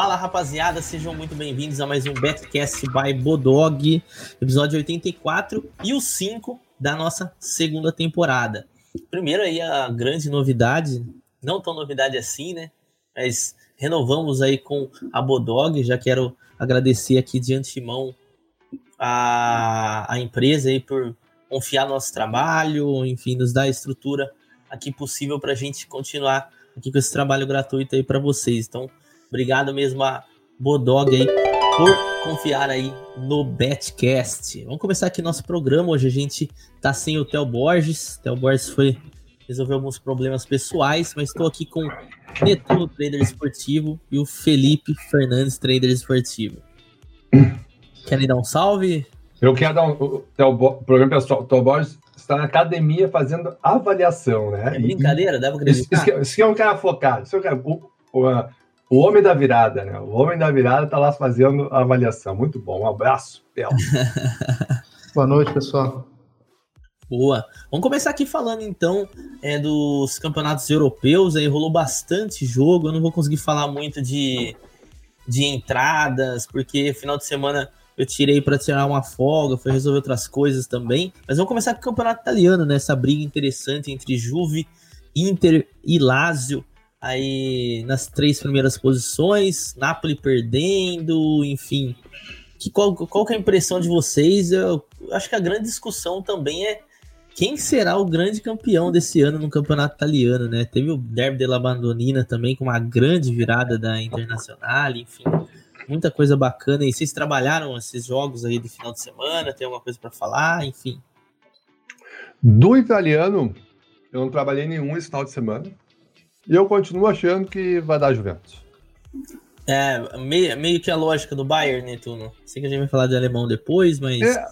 Fala rapaziada, sejam muito bem-vindos a mais um Betcast by Bodog, episódio 84 e o 5 da nossa segunda temporada. Primeiro aí a grande novidade, não tão novidade assim, né? Mas renovamos aí com a Bodog, já quero agradecer aqui de antemão a, a empresa aí por confiar no nosso trabalho, enfim, nos dar a estrutura aqui possível para a gente continuar aqui com esse trabalho gratuito aí para vocês. Então, Obrigado mesmo a Bodog aí por confiar aí no Betcast. Vamos começar aqui nosso programa. Hoje a gente tá sem o Theo Borges. Theo Borges foi resolver alguns problemas pessoais, mas estou aqui com o Netuno Trader Esportivo e o Felipe Fernandes Trader Esportivo. Querem dar um salve? Eu quero dar um. O, o programa pessoal, o Theo Borges está na academia fazendo avaliação, né? É brincadeira, dá pra acreditar? Isso, isso, isso é um cara focado. Isso é um cara, o, o, o homem da virada, né? O homem da virada está lá fazendo a avaliação. Muito bom. Um abraço, Pel. Boa noite, pessoal. Boa. Vamos começar aqui falando então é, dos campeonatos europeus. Aí rolou bastante jogo. Eu não vou conseguir falar muito de, de entradas, porque final de semana eu tirei para tirar uma folga, foi resolver outras coisas também. Mas vamos começar com o campeonato italiano, né? Essa briga interessante entre Juve, Inter e Lazio aí nas três primeiras posições, Napoli perdendo, enfim. Que, qual, qual que é a impressão de vocês? Eu acho que a grande discussão também é quem será o grande campeão desse ano no campeonato italiano, né? Teve o Derby della Bandonina também, com uma grande virada da Internacional, enfim. Muita coisa bacana. E vocês trabalharam esses jogos aí de final de semana? Tem alguma coisa para falar? Enfim. Do italiano, eu não trabalhei nenhum esse final de semana. E eu continuo achando que vai dar Juventus. É, meio, meio que a lógica do Bayern, né, Tuno? Sei que a gente vai falar de alemão depois, mas. É,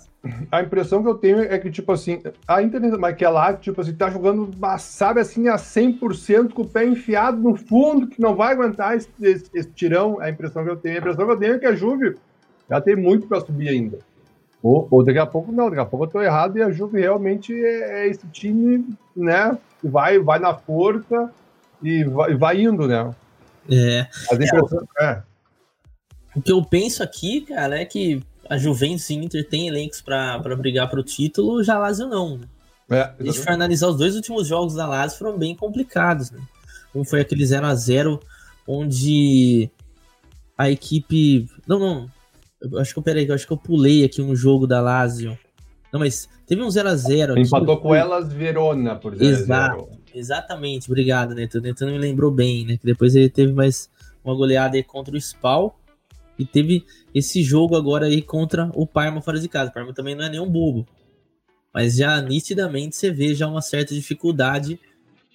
a impressão que eu tenho é que, tipo assim, a Inter, mas que é lá, tipo assim, tá jogando, sabe, assim, a 100% com o pé enfiado no fundo, que não vai aguentar esse, esse, esse tirão. A impressão que eu tenho. A impressão que eu tenho é que a Juve já tem muito para subir ainda. Ou, ou, daqui a pouco, não, daqui a pouco eu tô errado e a Juve realmente é, é esse time, né, que vai, vai na força e vai, vai indo, né? É. É, é. O que eu penso aqui, cara, é que a Juventus e Inter tem elencos para brigar para o título, já a Lazio não. Né? É, a gente for analisar os dois últimos jogos da Lazio foram bem complicados, né? Um foi aquele 0 a 0 onde a equipe. Não, não. Eu acho que eu peraí, eu acho que eu pulei aqui um jogo da Lazio. Não, mas teve um 0x0 Empatou com elas Verona, por exemplo. Exato. Exatamente, obrigado, Neto. O Neto me lembrou bem, né? Que depois ele teve mais uma goleada aí contra o Spal. E teve esse jogo agora aí contra o Parma fora de casa. O Parma também não é nenhum bobo. Mas já nitidamente você vê já uma certa dificuldade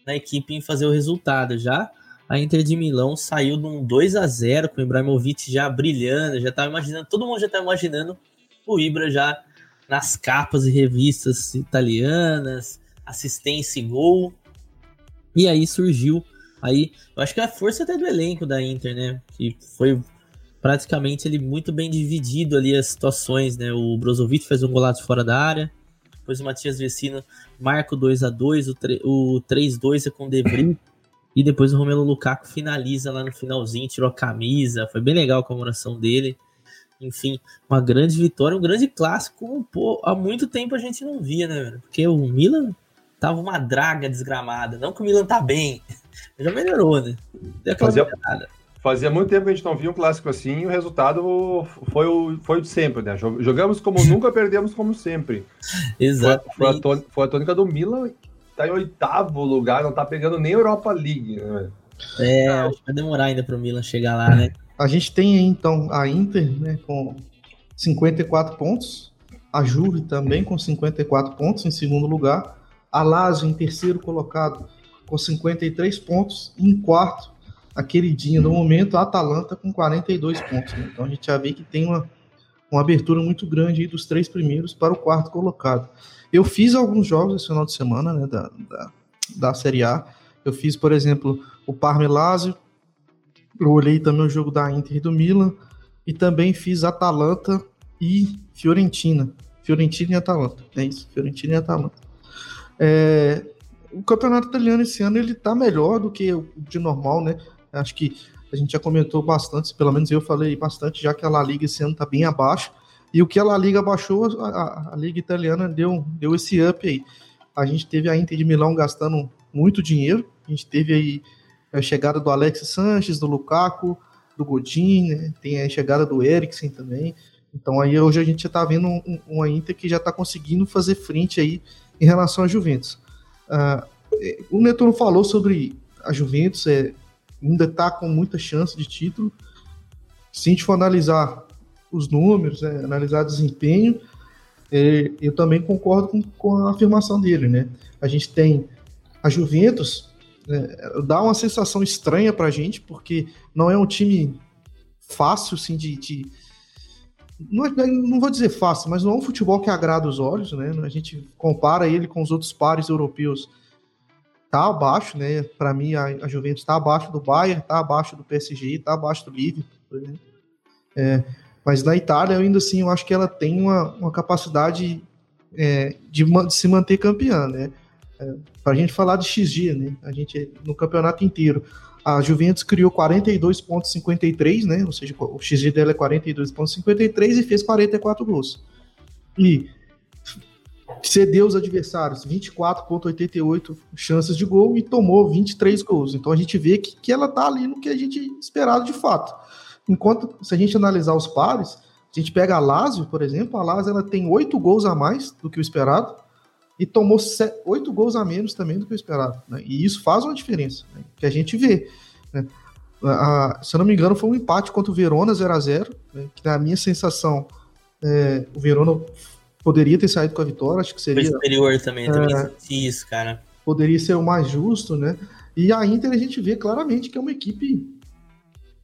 na equipe em fazer o resultado. Já a Inter de Milão saiu de um 2 a 0 com o Ibrahimovic já brilhando, já tava imaginando, todo mundo já tá imaginando o Ibra já nas capas e revistas italianas, assistência e gol. E aí surgiu aí, eu acho que a força até do elenco da Inter, né? Que foi praticamente ele muito bem dividido ali as situações, né? O Brozovic fez um golaço fora da área, depois o Matias Vecino marca o 2 a 2 o 3-2 é com o Devry, e depois o Romelo Lukaku finaliza lá no finalzinho, tirou a camisa, foi bem legal a comemoração dele. Enfim, uma grande vitória, um grande clássico, pô, há muito tempo a gente não via, né, Porque o Milan tava uma draga desgramada. Não que o Milan tá bem, já melhorou, né? Fazia, fazia, muito tempo que a gente não via um clássico assim e o resultado foi o, foi o de sempre, né? Jogamos como nunca, perdemos como sempre. Exato. Foi, foi, foi, a tônica do Milan, tá em oitavo lugar, não tá pegando nem Europa League, né? É, acho que vai demorar ainda pro Milan chegar lá, né? A gente tem aí, então, a Inter, né, com 54 pontos, a Juve também com 54 pontos em segundo lugar, a Lazio em terceiro colocado com 53 pontos. E em quarto, a queridinha do momento, a Atalanta com 42 pontos. Né? Então a gente já vê que tem uma, uma abertura muito grande dos três primeiros para o quarto colocado. Eu fiz alguns jogos esse final de semana né, da, da, da Série A. Eu fiz, por exemplo, o Parma Lazio. Eu olhei também o jogo da Inter e do Milan. E também fiz Atalanta e Fiorentina. Fiorentina e Atalanta. É isso, Fiorentina e Atalanta. É, o campeonato italiano esse ano ele tá melhor do que o de normal, né? Acho que A gente já comentou bastante, pelo menos eu falei bastante, já que a La Liga esse ano está bem abaixo. E o que a La Liga baixou, a, a, Liga Italiana deu, deu esse up aí. A gente teve a Inter de Milão gastando muito dinheiro. A gente teve aí a chegada do Alex Sanches, do Lukaku, do Godin, né? tem a chegada do Eriksen também. Então aí hoje a gente está vendo um, uma Inter que já está conseguindo fazer frente aí em relação à Juventus. Uh, o Netuno falou sobre a Juventus, é, ainda está com muita chance de título. Se a gente for analisar os números, é, analisar desempenho, é, eu também concordo com, com, a afirmação dele, né? A gente tem a Juventus, é, dá uma sensação estranha para a gente, porque não é um time fácil, assim, de, de não, é, não, vou dizer fácil, mas não é um futebol que agrada os olhos, né? A gente compara ele com os outros pares europeus, tá abaixo, né? Para mim, a, a Juventus está abaixo do Bayern, tá abaixo do PSG, tá abaixo do Liverpool, exemplo. É, mas na Itália, ainda assim, eu acho que ela tem uma, uma capacidade é, de, de, se manter campeã, né? É, para a gente falar de XG, né? A gente no campeonato inteiro. A Juventus criou 42,53, né? Ou seja, o XG dela é 42,53 e fez 44 gols. E cedeu os adversários 24,88 chances de gol e tomou 23 gols. Então a gente vê que, que ela tá ali no que a gente esperava de fato. Enquanto, se a gente analisar os pares, a gente pega a Lazio, por exemplo, a Lazio ela tem 8 gols a mais do que o esperado e tomou 8 gols a menos também do que o esperado. Né? E isso faz uma diferença, né? que a gente vê. Né? A, se eu não me engano, foi um empate contra o Verona 0 a 0 né? que na minha sensação, é, o Verona poderia ter saído com a vitória, acho que seria... Foi superior também, também é, isso, cara. Poderia ser o mais justo, né? E a Inter a gente vê claramente que é uma equipe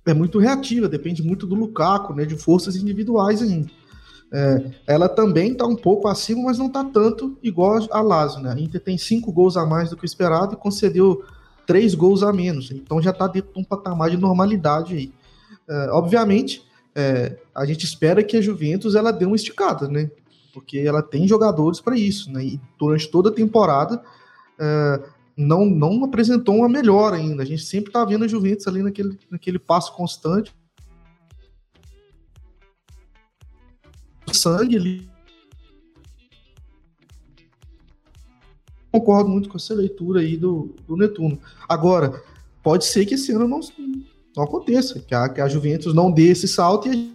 é muito reativa, depende muito do Lukaku, né, de forças individuais ainda. É, ela também está um pouco acima, mas não está tanto igual a Lazio. Né? A Inter tem cinco gols a mais do que o esperado e concedeu três gols a menos. Então já está dentro de um patamar de normalidade aí. É, obviamente, é, a gente espera que a Juventus ela dê uma esticada, né? Porque ela tem jogadores para isso, né? E durante toda a temporada é, não, não apresentou uma melhora ainda. A gente sempre está vendo a Juventus ali naquele, naquele passo constante. Sangue ali. Concordo muito com essa leitura aí do, do Netuno. Agora, pode ser que esse ano não, não aconteça, que a, que a Juventus não dê esse salto e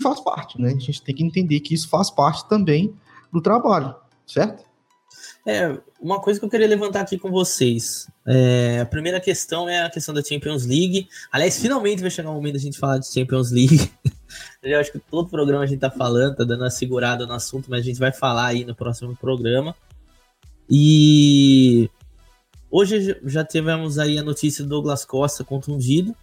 faz parte, né? A gente tem que entender que isso faz parte também do trabalho, certo? É, uma coisa que eu queria levantar aqui com vocês. É, a primeira questão é a questão da Champions League. Aliás, finalmente vai chegar o momento da gente falar de Champions League. eu acho que todo programa a gente tá falando, tá dando uma segurada no assunto, mas a gente vai falar aí no próximo programa. E hoje já tivemos aí a notícia do Douglas Costa contundido.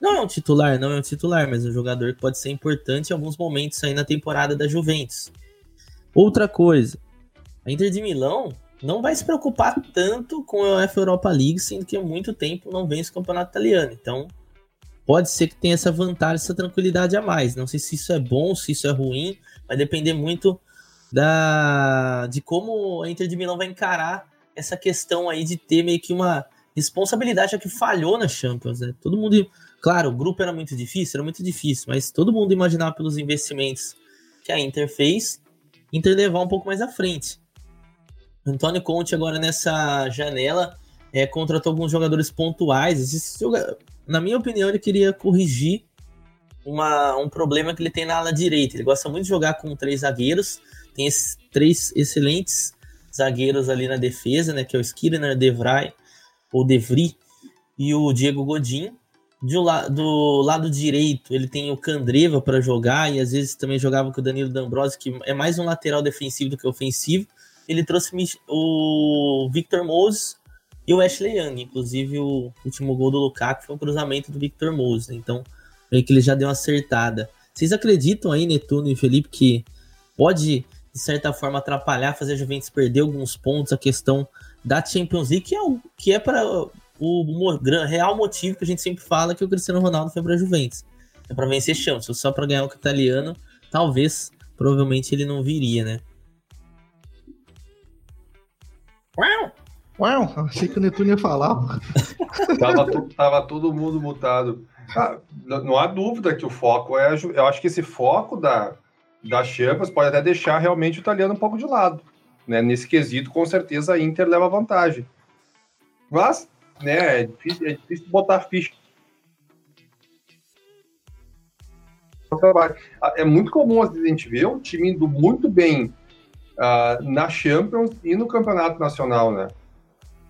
Não é um titular, não é um titular, mas um jogador que pode ser importante em alguns momentos aí na temporada da Juventus. Outra coisa, a Inter de Milão não vai se preocupar tanto com a UEFA Europa League, sendo que há muito tempo não vence o campeonato italiano. Então, pode ser que tenha essa vantagem, essa tranquilidade a mais. Não sei se isso é bom, se isso é ruim, vai depender muito da de como a Inter de Milão vai encarar essa questão aí de ter meio que uma responsabilidade, já que falhou na Champions, né? Todo mundo, claro, o grupo era muito difícil, era muito difícil, mas todo mundo imaginava pelos investimentos que a Inter fez, Inter levar um pouco mais à frente. Antônio Conte agora nessa janela é, contratou alguns jogadores pontuais. Na minha opinião, ele queria corrigir uma, um problema que ele tem na ala direita. Ele gosta muito de jogar com três zagueiros. Tem esses três excelentes zagueiros ali na defesa, né? Que é o Skinner, Devray ou Devry e o Diego Godin. Do, la do lado direito, ele tem o Candreva para jogar e às vezes também jogava com o Danilo D'Ambrosio, que é mais um lateral defensivo do que ofensivo ele trouxe o Victor Moses e o Ashley Young. Inclusive, o último gol do Lukaku foi um cruzamento do Victor Moses. Né? Então, meio que ele já deu uma acertada. Vocês acreditam aí, Netuno e Felipe, que pode, de certa forma, atrapalhar, fazer a Juventus perder alguns pontos, a questão da Champions League, que é, o, que é para o, o real motivo que a gente sempre fala que o Cristiano Ronaldo foi para a Juventus. É para vencer chance. Só para ganhar o italiano, talvez, provavelmente ele não viria, né? Ué, achei que o Netuno ia falar. tava, tava todo mundo mutado. Ah, não há dúvida que o foco é. Eu acho que esse foco da, da Champions pode até deixar realmente o italiano um pouco de lado. Né? Nesse quesito, com certeza a Inter leva vantagem. Mas, né, é difícil, é difícil botar ficha. É muito comum a gente ver um time indo muito bem uh, na Champions e no Campeonato Nacional, né?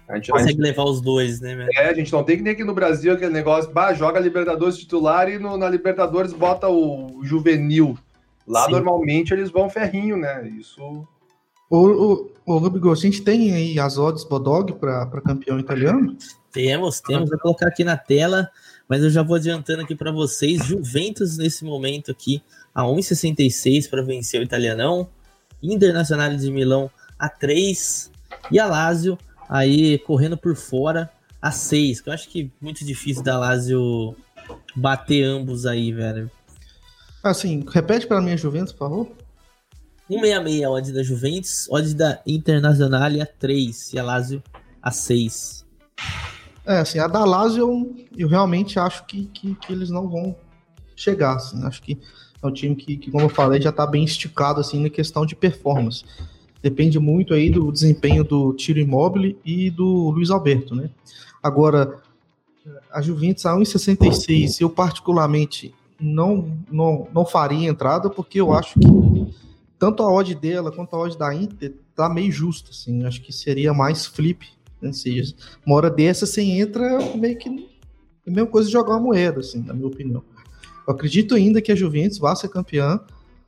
A gente consegue a gente, levar os dois, né? Velho? É, a gente não tem que nem aqui no Brasil aquele negócio, bah, joga Libertadores titular e no, na Libertadores bota o juvenil. Lá Sim. normalmente eles vão ferrinho, né? Isso. O Gabigol, a gente tem aí as odds Bodog para campeão italiano? Temos, temos. Vou colocar aqui na tela, mas eu já vou adiantando aqui para vocês. Juventus nesse momento aqui a 1,66 para vencer o italianão. Internacional de Milão a 3 e a Lazio aí correndo por fora a 6, que eu acho que é muito difícil da Lazio bater ambos aí, velho. Assim, repete para mim a Juventus, por favor. 166 a odd da Juventus, odd da Internacional a 3 e a Lazio a 6. É, assim, a da Lazio eu, eu realmente acho que, que, que, eles não vão chegar, assim, acho que é um time que, que, como eu falei, já tá bem esticado, assim, na questão de performance depende muito aí do desempenho do Tiro Immobile e do Luiz Alberto, né? Agora, a Juventus a 1,66 eu particularmente não, não, não faria entrada porque eu acho que tanto a odd dela quanto a odd da Inter tá meio justa, assim, acho que seria mais flip, né? seja, uma hora dessa você entra meio que é a mesma coisa de jogar uma moeda, assim, na minha opinião. Eu acredito ainda que a Juventus vá ser campeã,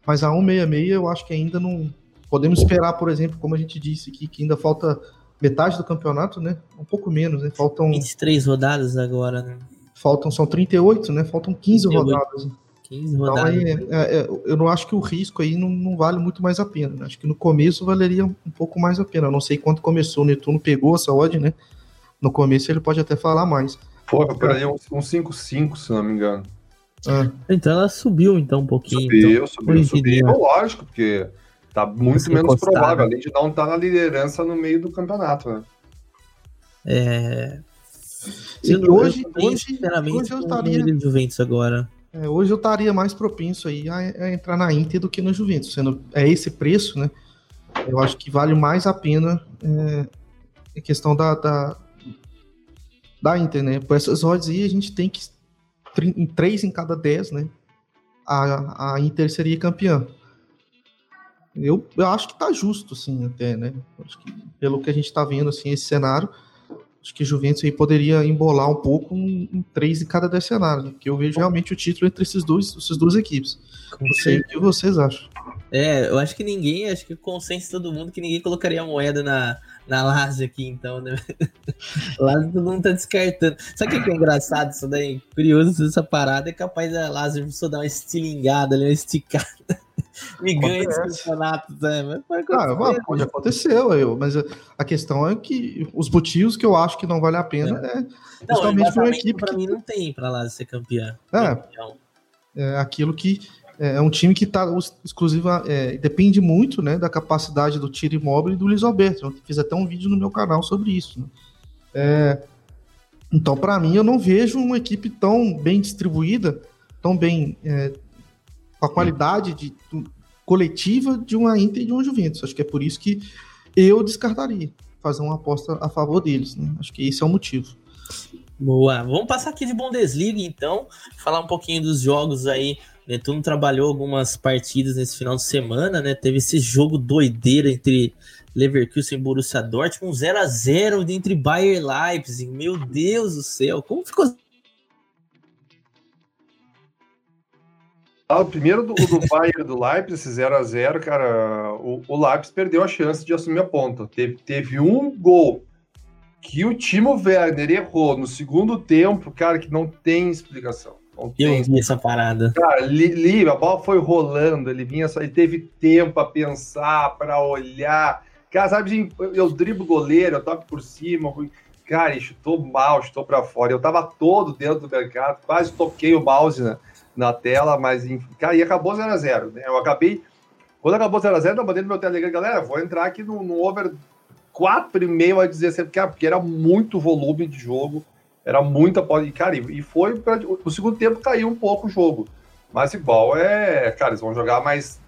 mas a 166 eu acho que ainda não, Podemos esperar, por exemplo, como a gente disse aqui, que ainda falta metade do campeonato, né? Um pouco menos, né? Faltam 23 rodadas agora, né? Faltam são 38, né? Faltam 15 38. rodadas. 15 rodadas. Então, aí, é, é, eu não acho que o risco aí não, não vale muito mais a pena. Né? Acho que no começo valeria um pouco mais a pena. Eu não sei quanto começou, o Netuno pegou essa odd, né? No começo ele pode até falar mais. Foi, por aí um 5-5, se não me engano. É. Então ela subiu então um pouquinho. Subiu, então, subiu, subiu. Lógico, porque Tá muito menos provável, além de não estar tá na liderança no meio do campeonato, né? É. Sim, eu, hoje, eu hoje, sinceramente, hoje eu estaria. Juventus agora. É, hoje eu estaria mais propenso aí a, a, entrar na Inter do que na Juventus. Sendo é esse preço, né? Eu acho que vale mais a pena é, a questão da, da, da Inter, né? Por essas odds aí, a gente tem que. Em 3 em cada 10, né? A, a Inter seria campeã. Eu, eu acho que tá justo, assim, até, né? Acho que, pelo que a gente tá vendo, assim, esse cenário, acho que Juventus aí poderia embolar um pouco em, em três em cada dez cenários, né? porque eu vejo realmente o título entre esses dois, essas duas equipes. Não sei o que vocês acham. É, eu acho que ninguém, acho que o consenso de todo mundo que ninguém colocaria a moeda na, na Lazio aqui, então, né? Lazio todo mundo tá descartando. Sabe o que é engraçado isso daí? Curioso essa parada, é capaz da Lazio só dar uma estilingada ali, uma esticada me ganha esse campeonato, né? Mas ah, pode aconteceu, eu, mas a questão é que os motivos que eu acho que não vale a pena é, é justamente para uma equipe. Para que... mim não tem para lá ser campeã. É, é aquilo que é, é um time que está exclusiva, é, depende muito, né, da capacidade do tiro imóvel e do Luiz Alberto. Eu fiz até um vídeo no meu canal sobre isso. Né? É, então, para mim, eu não vejo uma equipe tão bem distribuída, tão bem é, com a qualidade de, coletiva de uma Inter e de uma Juventus. Acho que é por isso que eu descartaria fazer uma aposta a favor deles. Né? Acho que esse é o motivo. Boa. Vamos passar aqui de Bundesliga, então, falar um pouquinho dos jogos aí. Netuno trabalhou algumas partidas nesse final de semana, né? Teve esse jogo doideira entre Leverkusen e Borussia Dortmund, 0 a 0 entre Bayern Leipzig. Meu Deus do céu, como ficou Ah, o primeiro do, do Bayern do Leipzig, 0x0, cara, o, o Leipzig perdeu a chance de assumir a ponta. Teve, teve um gol que o Timo Werner errou no segundo tempo, cara, que não tem explicação. Eu vi essa parada. Cara, li, li, a bola foi rolando, ele vinha só, ele teve tempo a pensar, para olhar. Cara, sabe, eu, eu driblo goleiro, eu toco por cima, cara, chutou mal, chutou para fora. Eu tava todo dentro do mercado, quase toquei o mouse, né? na tela, mas cara, e acabou 0x0. Né? Eu acabei. Quando acabou 0x0, eu mandei no meu Telegram, galera, vou entrar aqui no, no over 4,5 a dizer assim, porque era muito volume de jogo, era muita pode cara, e foi pra, o segundo tempo caiu um pouco o jogo. Mas igual é, cara, eles vão jogar mais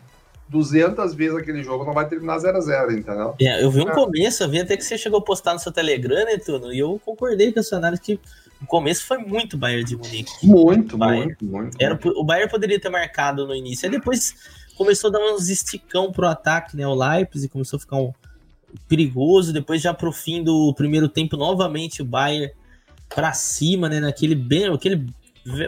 200 vezes aquele jogo, não vai terminar 0 a 0 entendeu? É, eu vi um é. começo, eu vi até que você chegou a postar no seu Telegram, né, Tuno? E eu concordei com a sua análise que o começo foi muito Bayern de Munique. Muito, muito, muito. Era, o Bayern poderia ter marcado no início, aí depois começou a dar uns esticão pro ataque, né? O Leipzig começou a ficar um, perigoso, depois já pro fim do primeiro tempo, novamente o Bayern para cima, né? Naquele bem, aquele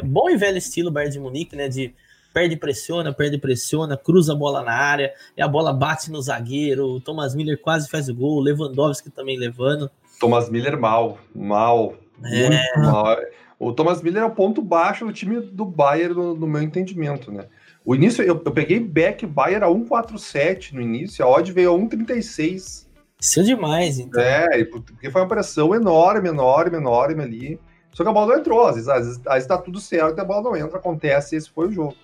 bom e velho estilo Bayern de Munique, né? De perde pressiona, perde pressiona, cruza a bola na área, e a bola bate no zagueiro, o Thomas Miller quase faz o gol, o Lewandowski também levando. Thomas Miller mal, mal, é... muito mal. O Thomas Miller é o ponto baixo do time do Bayern, no, no meu entendimento, né? O início, eu, eu peguei back Bayern a 1,47 no início, a odd veio a 1,36. Isso é demais, então. É, porque foi uma pressão enorme, enorme, enorme ali. Só que a bola não entrou. Às vezes, às vezes, às vezes tá tudo certo e a bola não entra, acontece, esse foi o jogo.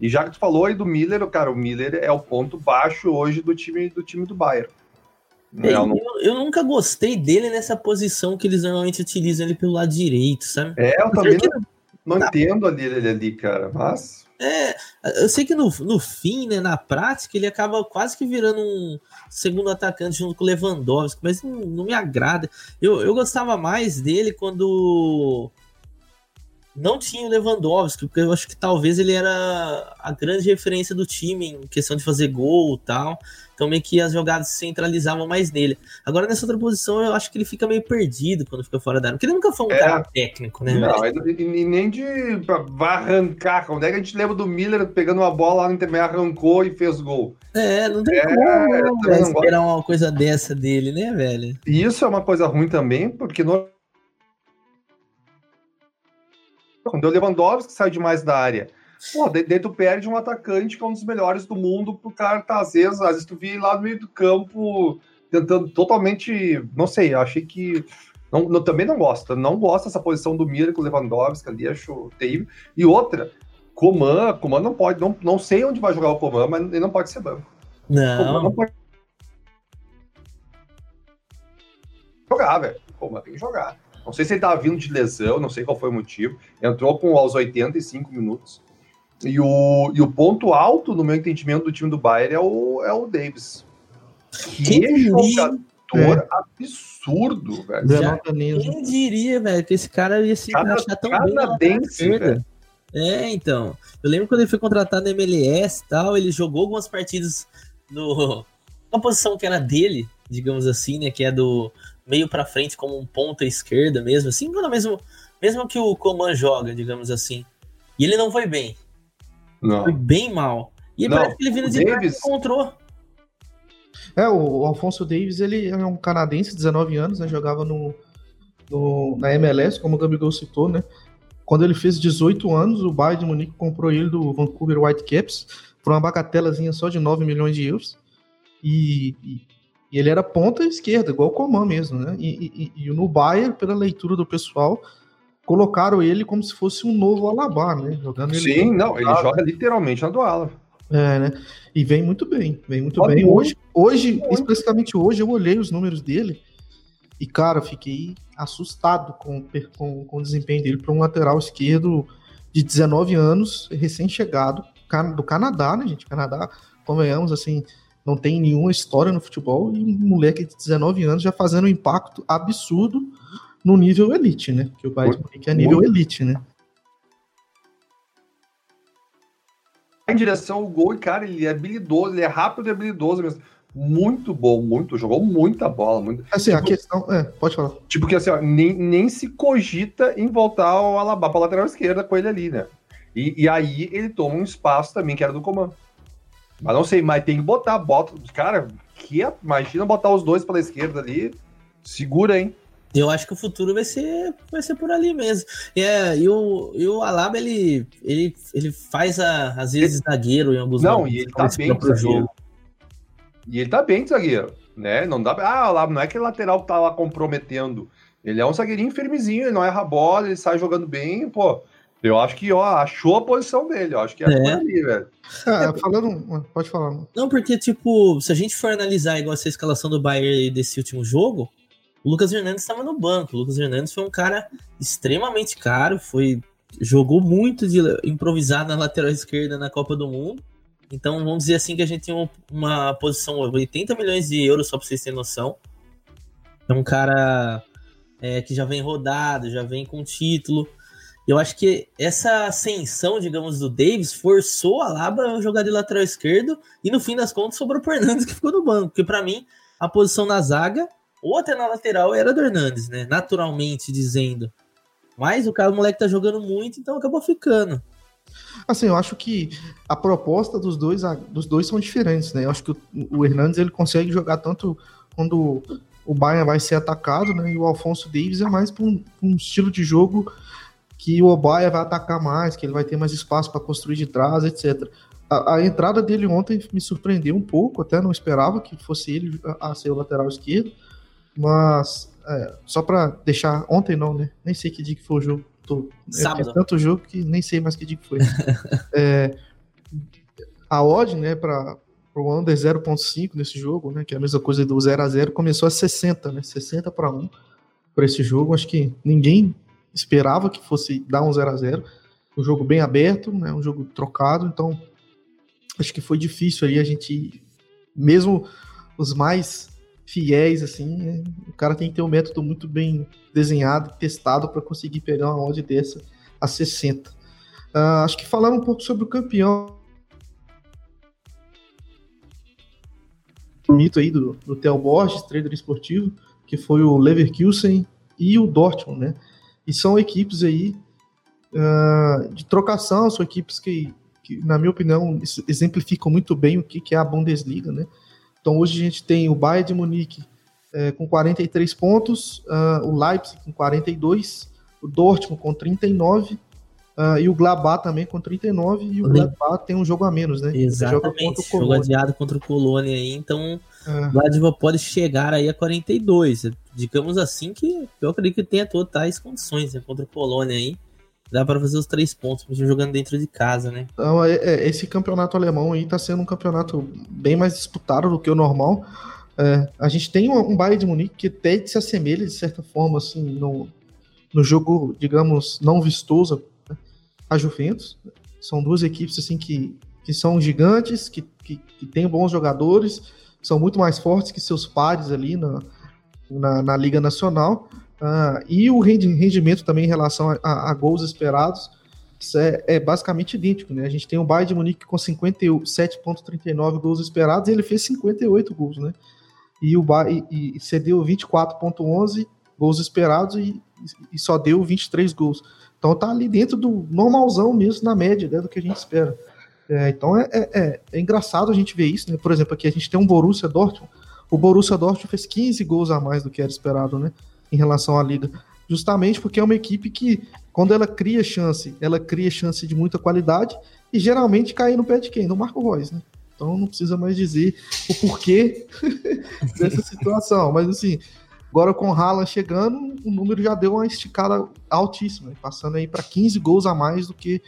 E já que tu falou aí do Miller, cara, o Miller é o ponto baixo hoje do time do, time do Bayern. É, eu, eu, nunca gostei dele nessa posição que eles normalmente utilizam ele pelo lado direito, sabe? É, eu também não, não tá. entendo ali, ele ali, cara, mas... É, eu sei que no, no fim, né, na prática, ele acaba quase que virando um segundo atacante junto com o Lewandowski, mas não, não me agrada. Eu, eu gostava mais dele quando não tinha o Lewandowski, porque eu acho que talvez ele era a grande referência do time em questão de fazer gol e tal. Então meio que as jogadas se centralizavam mais nele. Agora nessa outra posição eu acho que ele fica meio perdido quando fica fora da área. Porque ele nunca foi um é. cara técnico, né? Não, e nem de vai arrancar. Quando é que a gente lembra do Miller pegando uma bola lá no intermédio, arrancou e fez gol? É, não tem é, como né, esperar uma coisa dessa dele, né, velho? E isso é uma coisa ruim também, porque no quando o Lewandowski sai demais da área, pô, daí tu perde um atacante que é um dos melhores do mundo pro cara tá, às vezes, às vezes tu vi lá no meio do campo tentando totalmente, não sei, achei que não, não, também não gosto, não gosto dessa posição do Miller com o Lewandowski ali, acho terrível. E outra, Coman, Coman não pode, não, não sei onde vai jogar o Coman, mas ele não pode ser banco. Não. Coman não pode jogar, velho. Coman tem que jogar. Não sei se ele estava vindo de lesão, não sei qual foi o motivo. Entrou com aos 85 minutos. E o, e o ponto alto, no meu entendimento, do time do Bayern é o, é o Davis. Que é jogador é. absurdo, velho. Já, quem diria, velho, que esse cara ia se encaixar tão canadense, bem velho. É, então. Eu lembro quando ele foi contratado na MLS e tal, ele jogou algumas partidas no, na posição que era dele, digamos assim, né? Que é do meio para frente como um ponta esquerda mesmo, assim, mesmo, mesmo que o Coman joga, digamos assim. E ele não foi bem. Não. Foi bem mal. E não, parece que ele vindo de Davis... encontrou. É, o Alfonso Davis, ele é um canadense, 19 anos, né? Jogava no, no, na MLS, como o Gabigol citou, né? Quando ele fez 18 anos, o Bayern de Munique comprou ele do Vancouver Whitecaps por uma bagatelazinha só de 9 milhões de euros. E, e e ele era ponta esquerda, igual o Coman mesmo, né? E, e, e, no Bayern, pela leitura do pessoal, colocaram ele como se fosse um novo Alabá, né? Jogando Sim, ele não, ele joga literalmente na do É, né? E vem muito bem, vem muito Pode bem. Hoje, hoje muito. especificamente hoje, eu olhei os números dele e, cara, fiquei assustado com, com, com o desempenho dele para um lateral esquerdo de 19 anos, recém-chegado, do Canadá, né, gente? Canadá, convenhamos, assim, não tem nenhuma história no futebol, e um moleque de 19 anos já fazendo um impacto absurdo no nível elite, né? Que o Bayern Munique é nível elite, né? Em direção ao gol, e cara, ele é habilidoso, ele é rápido e habilidoso mesmo. Muito bom, muito, jogou muita bola. Muito... Assim, tipo, a questão. É, pode falar. Tipo que assim, ó, nem, nem se cogita em voltar ao Alabama pra lateral esquerda com ele ali, né? E, e aí ele toma um espaço também que era do comando. Mas não sei, mas tem que botar, bota. Cara, que é, imagina botar os dois pela esquerda ali. Segura, hein? Eu acho que o futuro vai ser, vai ser por ali mesmo. É, e, o, e o Alaba, ele, ele, ele faz, a, às vezes, ele... zagueiro em alguns Não, momentos, e ele tá bem de zagueiro. E ele tá bem de zagueiro, né? Não dá Ah, o Alaba não é aquele lateral que tá lá comprometendo. Ele é um zagueirinho firmezinho, ele não erra a bola, ele sai jogando bem, pô. Eu acho que ó, achou a posição dele, eu acho que é, é. ali, velho. É, falando, pode falar. Não, porque, tipo, se a gente for analisar igual essa escalação do Bayern desse último jogo, o Lucas Hernandes estava no banco. O Lucas Hernandes foi um cara extremamente caro, foi jogou muito de improvisado na lateral esquerda na Copa do Mundo. Então, vamos dizer assim que a gente tem uma posição 80 milhões de euros, só para vocês terem noção. É um cara é, que já vem rodado, já vem com título. Eu acho que essa ascensão, digamos, do Davis forçou a Laba a jogar de lateral esquerdo e no fim das contas sobrou o Hernandes que ficou no banco. Porque para mim, a posição na zaga ou até na lateral era do Hernandes, né? Naturalmente dizendo. Mas o cara, o moleque tá jogando muito, então acabou ficando. Assim, eu acho que a proposta dos dois, dos dois são diferentes, né? Eu acho que o, o Hernandes ele consegue jogar tanto quando o Bayern vai ser atacado, né? E o Alfonso Davis é mais para um, um, estilo de jogo que o Obaia vai atacar mais, que ele vai ter mais espaço para construir de trás, etc. A, a, entrada dele ontem me surpreendeu um pouco, até não esperava que fosse ele a, a ser o lateral esquerdo, mas é, só para deixar ontem não, né? Nem sei que dia que foi o jogo. Tô, Sábado. É, tanto jogo que nem sei mais que dia que foi. é, a odd, né, para o under 0.5 nesse jogo, né, que é a mesma coisa do 0 a 0 começou a 60, né? 60 para 1 para esse jogo. Acho que ninguém esperava que fosse dar um 0 a 0 Um jogo bem aberto, né, um jogo trocado, então acho que foi difícil aí a gente, mesmo os mais fiéis, assim, né, o cara tem que ter um método muito bem desenhado, testado para conseguir pegar uma odd dessa a 60. Uh, ah, acho que falar um pouco sobre o campeão mito aí do, do Theo Borges, trader esportivo, que foi o Leverkusen e o Dortmund, né? E são equipes aí uh, de trocação, são equipes que, que, na minha opinião, exemplificam muito bem o que, que é a Bundesliga, né? Então hoje a gente tem o Bayern de Munique é, com 43 pontos, uh, o Leipzig com 42, o Dortmund com 39 uh, e o Gladbach também com 39 e o Gladbach tem um jogo a menos, né? Exatamente, jogo, jogo adiado contra o Colônia aí, então é. o Gladbach pode chegar aí a 42 digamos assim que eu acredito que tenha totais condições né, contra o Polônia aí. Dá para fazer os três pontos, mesmo jogando dentro de casa, né? Então, é, é, esse campeonato alemão aí tá sendo um campeonato bem mais disputado do que o normal. É, a gente tem um, Bayern de Munique que até se assemelha, de certa forma, assim, no, no jogo, digamos, não vistoso né, a Juventus. São duas equipes, assim, que, que são gigantes, que, que, que têm bons jogadores, são muito mais fortes que seus pares ali na, na, na Liga Nacional. Uh, e o rendimento também em relação a, a, a gols esperados é, é, basicamente idêntico. Né? A gente tem o Bayern de Munique com 57,39 gols esperados e ele fez 58 gols. Né? E, o Bayern, e, e cedeu 24,11 gols esperados e, e, só deu 23 gols. Então tá ali dentro do normalzão mesmo, na média né, do que a gente espera. É, então é, é, é, é engraçado a gente ver isso. Né? Por exemplo, aqui a gente tem um Borussia Dortmund o Borussia Dortmund fez 15 gols a mais do que era esperado, né? Em relação à liga. Justamente porque é uma equipe que, quando ela cria chance, ela cria chance de muita qualidade e geralmente cai no pé de quem? No Marco Reus, né? Então não precisa mais dizer o porquê dessa situação. Mas assim, agora com o Haaland chegando, o número já deu uma esticada altíssima, passando aí para 15 gols a mais do que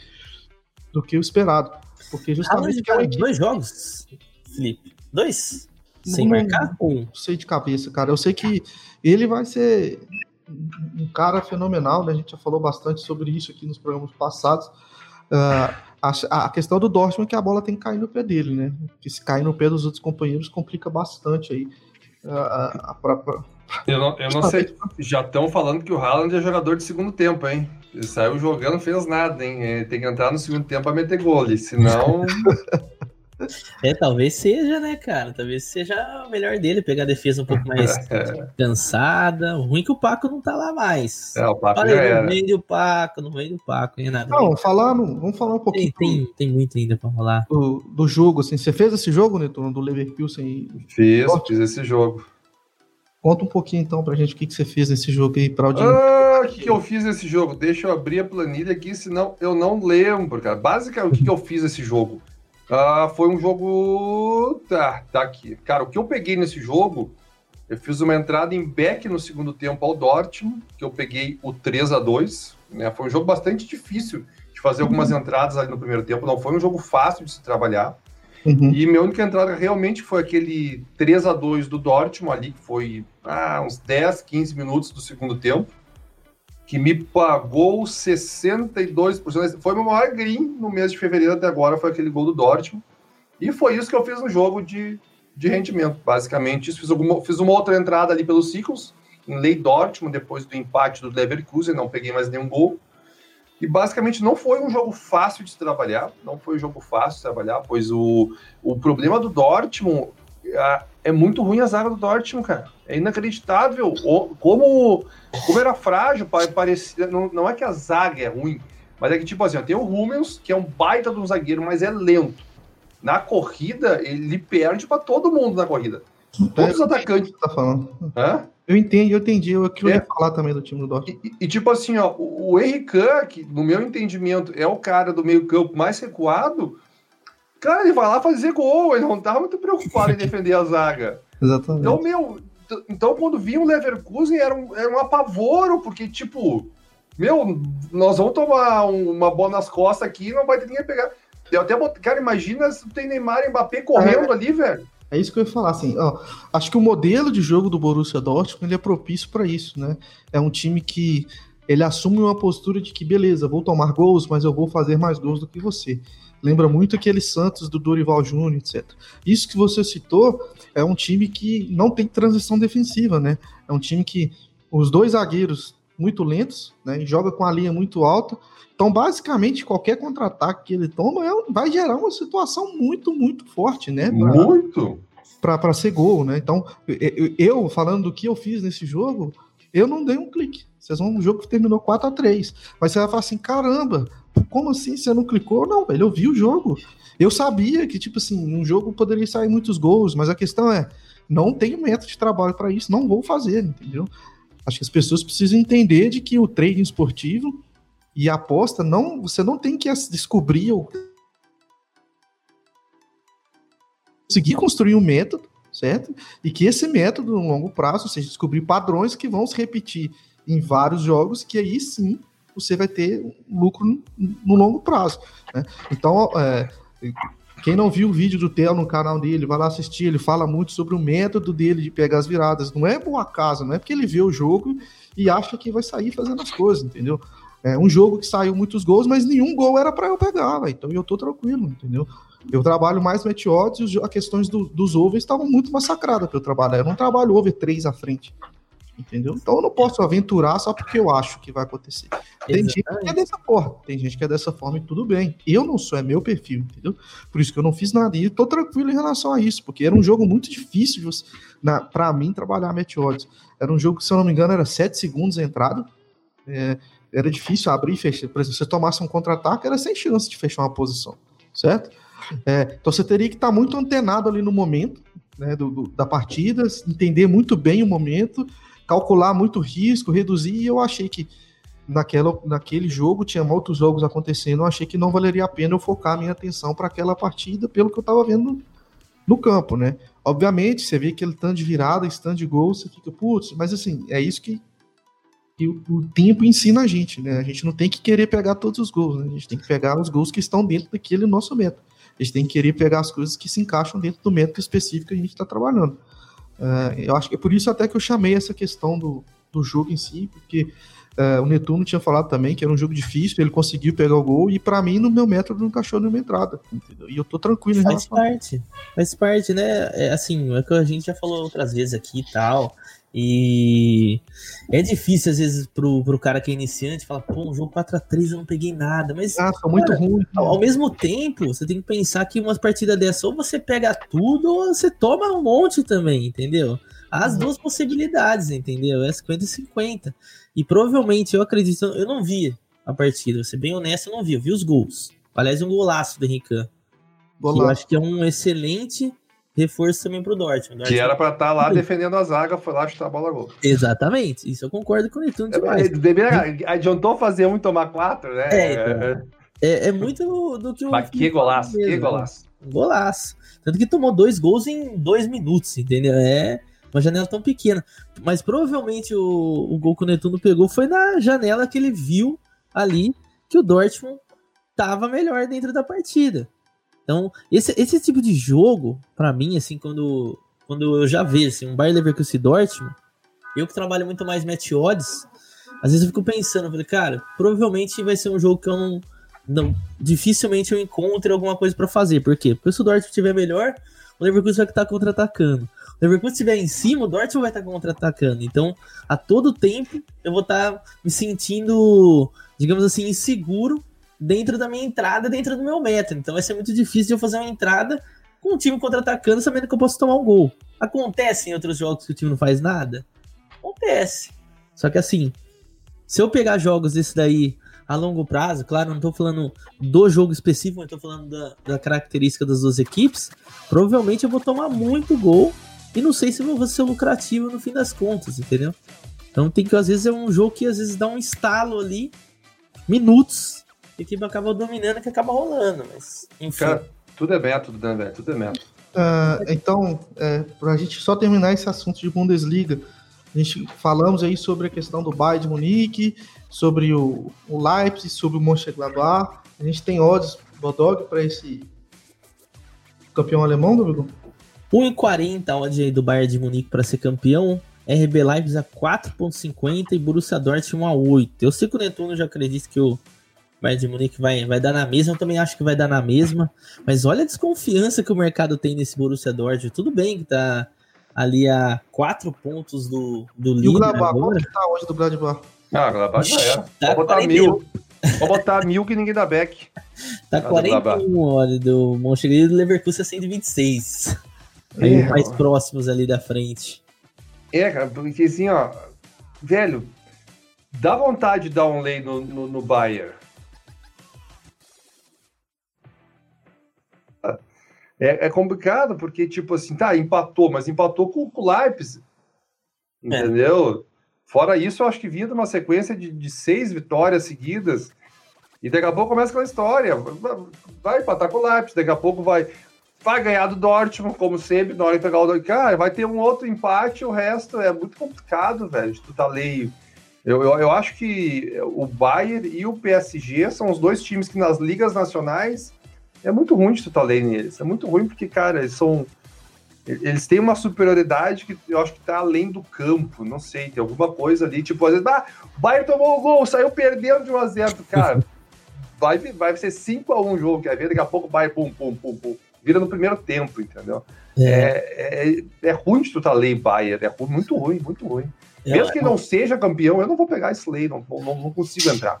do que o esperado. Porque justamente é equipe... dois jogos, Felipe. Dois? Sem não, marcar? Não sei de cabeça, cara. Eu sei que ele vai ser um cara fenomenal, né? A gente já falou bastante sobre isso aqui nos programas passados. Uh, a, a, questão do Dortmund é que a bola tem que cair no pé dele, né? Que se cair no pé dos outros companheiros complica bastante aí. Uh, pra, pra... Eu não, eu não sei. Já estão falando que o Haaland é jogador de segundo tempo, hein? Ele saiu jogando, fez nada, hein? Tem que entrar no segundo tempo para meter gol, senão. É, talvez seja, né, cara? Talvez seja o melhor dele, pegar a defesa um pouco mais é. cansada. O ruim é que o Paco não tá lá mais. É, o Paco Falei, já não vende o Paco, não vende o Paco, nem nada. Não, falar, vamos falar um pouquinho. Tem, tem, tem muito ainda pra falar. Do, do, jogo, assim. Você fez esse jogo, Neto, do Leverkusen? Fiz, fiz esse jogo. Conta um pouquinho então pra gente o que, que você fez nesse jogo aí pra audiência. Ah, o que, que eu fiz nesse jogo? Deixa eu abrir a planilha aqui, senão eu não lembro, cara. Basicamente, o que, que eu fiz nesse jogo? Uh, foi um jogo. Tá, tá aqui. Cara, o que eu peguei nesse jogo, eu fiz uma entrada em back no segundo tempo ao Dortmund, que eu peguei o 3 a 2 né? Foi um jogo bastante difícil fazer algumas entradas ali no primeiro tempo. Não foi um jogo fácil de se trabalhar. Uhum. E minha única entrada realmente foi aquele 3 a 2 do Dortmund ali, que foi ah, uns 10, 15 minutos do segundo tempo, que me pagou 62%. Foi meu maior green no mês de fevereiro até agora, foi aquele gol do Dortmund. E foi isso que eu fiz no jogo de, de rendimento, basicamente. Fiz, alguma, fiz uma outra entrada ali pelos ciclos, em Lei Dortmund, depois do empate do Leverkusen, não peguei mais nenhum gol. E basicamente não foi um jogo fácil de trabalhar, não foi um jogo fácil de trabalhar, pois o, o problema do Dortmund é, muito ruim a zaga do Dortmund, cara. É inacreditável como, como era frágil, parecia, não, não é que a zaga é ruim, mas é que, tipo assim, tem o Hummels, que é um baita de um zagueiro, mas é lento. Na corrida, ele perde para todo mundo na corrida. Todos os atacantes. Tá falando. Hã? Eu entendi, eu entendi. Eu queria é. falar também do time do Dortmund. E, e, tipo assim, ó, o, o Henrique, que no meu entendimento é o cara do meio-campo mais recuado, cara, ele vai lá fazer gol, ele não tá muito preocupado em defender a zaga. Exatamente. Então, meu, então quando vinha o Leverkusen era um, era um apavoro, porque, tipo, meu, nós vamos tomar uma bola nas costas aqui e não vai ter ninguém pegar. Eu até, cara, imagina se tem Neymar e Mbappé correndo é. ali, velho. É isso que eu ia falar, assim, ó, acho que o modelo de jogo do Borussia Dortmund ele é propício para isso, né? É um time que ele assume uma postura de que, beleza, vou tomar gols, mas eu vou fazer mais gols do que você. Lembra muito aquele Santos do Dorival Júnior, etc. Isso que você citou é um time que não tem transição defensiva, né? É um time que os dois zagueiros muito lentos, né? Joga com a linha muito alta. Então, basicamente, qualquer contra-ataque que ele toma é, vai gerar uma situação muito, muito forte, né? Pra, muito! Para ser gol, né? Então, eu, falando do que eu fiz nesse jogo, eu não dei um clique. Vocês vão um jogo que terminou 4 a 3 Mas você vai falar assim: caramba, como assim você não clicou? Não, velho, eu vi o jogo. Eu sabia que, tipo assim, um jogo poderia sair muitos gols, mas a questão é: não tenho método de trabalho para isso, não vou fazer, entendeu? Acho que as pessoas precisam entender de que o trading esportivo e a aposta não, você não tem que descobrir ou conseguir construir um método, certo? E que esse método, no longo prazo, você descobrir padrões que vão se repetir em vários jogos, que aí sim você vai ter lucro no longo prazo. Né? Então, é, quem não viu o vídeo do Theo no canal dele, vai lá assistir. Ele fala muito sobre o método dele de pegar as viradas. Não é por acaso, não é porque ele vê o jogo e acha que vai sair fazendo as coisas, entendeu? É um jogo que saiu muitos gols, mas nenhum gol era para eu pegar, véio. então eu tô tranquilo, entendeu? Eu trabalho mais match odds e as questões do, dos overs estavam muito massacradas para eu trabalhar. Eu não trabalho over 3 à frente entendeu? Então eu não posso aventurar só porque eu acho que vai acontecer. Tem Exatamente. gente que é dessa forma, tem gente que é dessa forma e tudo bem. Eu não sou, é meu perfil, entendeu? Por isso que eu não fiz nada e tô tranquilo em relação a isso, porque era um jogo muito difícil para mim trabalhar match odds. Era um jogo que, se eu não me engano, era 7 segundos a entrada. É, era difícil abrir e fechar. Por exemplo, se você tomasse um contra-ataque, era sem chance de fechar uma posição, certo? É, então você teria que estar muito antenado ali no momento né, do, do, da partida, entender muito bem o momento calcular muito risco, reduzir, e eu achei que naquela, naquele jogo, tinha outros jogos acontecendo, eu achei que não valeria a pena eu focar minha atenção para aquela partida, pelo que eu estava vendo no campo, né? Obviamente, você vê aquele tanto de virada, tanto de gol, você fica, putz, mas assim, é isso que, que o, o, tempo ensina a gente, né? A gente não tem que querer pegar todos os gols, né? A gente tem que pegar os gols que estão dentro daquele nosso método. A gente tem que querer pegar as coisas que se encaixam dentro do método específico que a gente está trabalhando. Uh, eu acho que é por isso até que eu chamei essa questão do, do jogo em si, porque uh, o Netuno tinha falado também que era um jogo difícil, ele conseguiu pegar o gol, e para mim, no meu método, não encaixou nenhuma entrada. Entendeu? E eu tô tranquilo Faz parte, faz parte, né? É, assim, é que a gente já falou outras vezes aqui e tal. E é difícil, às vezes, pro, pro cara que é iniciante, falar, pô, um jogo 4x3 eu não peguei nada. Mas. Ah, tá muito ruim. Ao, ao, mesmo tempo, você tem que pensar que umas partidas dessa, ou você pega tudo, ou você toma um monte também, entendeu? As uhum. duas possibilidades, entendeu? É 50 e 50. E provavelmente, eu acredito, eu não vi a partida, vou ser bem honesto, eu não vi, eu vi os gols. Aliás, um golaço do Henrique. Que eu acho que é um excelente reforço também pro Dortmund. Que era para estar tá lá defendendo a zaga, foi lá chutar a bola gol. Exatamente, isso eu concordo com o Netuno é, demais. É, adiantou fazer um e tomar quatro, né? É, então, é, é, muito do que o. Mas que golaço, mesmo, que golaço. Um golaço. Tanto que tomou dois gols em dois minutos, entendeu? É uma janela tão pequena. Mas provavelmente o, o gol que o Netuno pegou foi na janela que ele viu ali que o Dortmund tava melhor dentro da partida. Então, esse, esse tipo de jogo, para mim, assim, quando, quando eu já vejo assim, um Bayer Leverkusen Dortmund, eu que trabalho muito mais match odds, às vezes eu fico pensando, eu falei, cara, provavelmente vai ser um jogo que eu não, não dificilmente eu encontre alguma coisa para fazer. Por quê? Porque se o Dortmund estiver melhor, o Leverkusen vai estar contra-atacando. O Leverkusen estiver em cima, o Dortmund vai estar contra-atacando. Então, a todo tempo, eu vou estar me sentindo, digamos assim, inseguro dentro da minha entrada, dentro do meu método. Então, vai ser muito difícil eu fazer uma entrada com o time contra-atacando, sabendo que eu posso tomar um gol. Acontece em outros jogos que o time não faz nada? Acontece. Só que assim, se eu pegar jogos desse daí a longo prazo, claro, não tô falando do jogo específico, mas tô falando da, da característica das duas equipes, provavelmente eu vou tomar muito gol e não sei se vou ser lucrativo no fim das contas, entendeu? Então tem que, às vezes, é um jogo que às vezes dá um estalo ali, minutos, e a equipe acaba dominando que acaba rolando, mas enfim. Cara, tudo é método, né, velho? Tudo é método. Uh, então, é, pra gente só terminar esse assunto de Bundesliga, a gente falamos aí sobre a questão do Bayern de Munique, sobre o, o Leipzig, sobre o Mönchengladbach. A gente tem odds, Bodog, para esse campeão alemão, Domingo? 1,40 odd aí do Bayern de Munique para ser campeão. RB Leipzig a 4,50 e Borussia Dortmund a 8. Eu sei que o Netuno já acredita que o Bayern de Munique vai, vai dar na mesma. Eu também acho que vai dar na mesma. Mas olha a desconfiança que o mercado tem nesse Borussia Dortmund. Tudo bem que tá ali a quatro pontos do, do líder. E o Gladbach, quanto que tá hoje do Gladbach? Ah, Gladbach já era. Tá Vou botar mil. Vou botar mil que ninguém dá back. Tá 41, olha, do Monchengladbach e do Leverkusen a 126. Aí é, mais próximos ali da frente. É, cara, porque assim, ó, velho, dá vontade de dar um lay no, no, no Bayer. É, é, complicado, porque, tipo assim, tá, empatou, mas empatou com, o Leipzig. É. Entendeu? É. Fora isso, eu acho que vinha de uma sequência de, de, seis vitórias seguidas. E daqui a pouco começa aquela história. Vai empatar com o Leipzig, daqui a pouco vai, vai ganhar do Dortmund, como sempre, na hora de pegar o Dortmund. Cara, vai ter um outro empate, o resto é muito complicado, velho, de tu tá leio. Eu, eu, eu acho que o Bayern e o PSG são os dois times que nas ligas nacionais é muito ruim de tá lendo eles. É muito ruim porque, cara, eles são. Eles têm uma superioridade que eu acho que tá além do campo. Não sei, tem alguma coisa ali. Tipo, às vezes, ah, o Bayern tomou o gol, saiu perdendo de 1 a 0 Cara, vai, vai ser 5 a 1 o jogo. Quer ver? Daqui a pouco o Bayern, pum, pum, pum, pum. Vira no primeiro tempo, entendeu? É, é, é, é ruim de tu tá lendo Bayern. É ruim, muito ruim, muito ruim. É, Mesmo que não seja campeão, eu não vou pegar esse lei, não, não, não consigo entrar.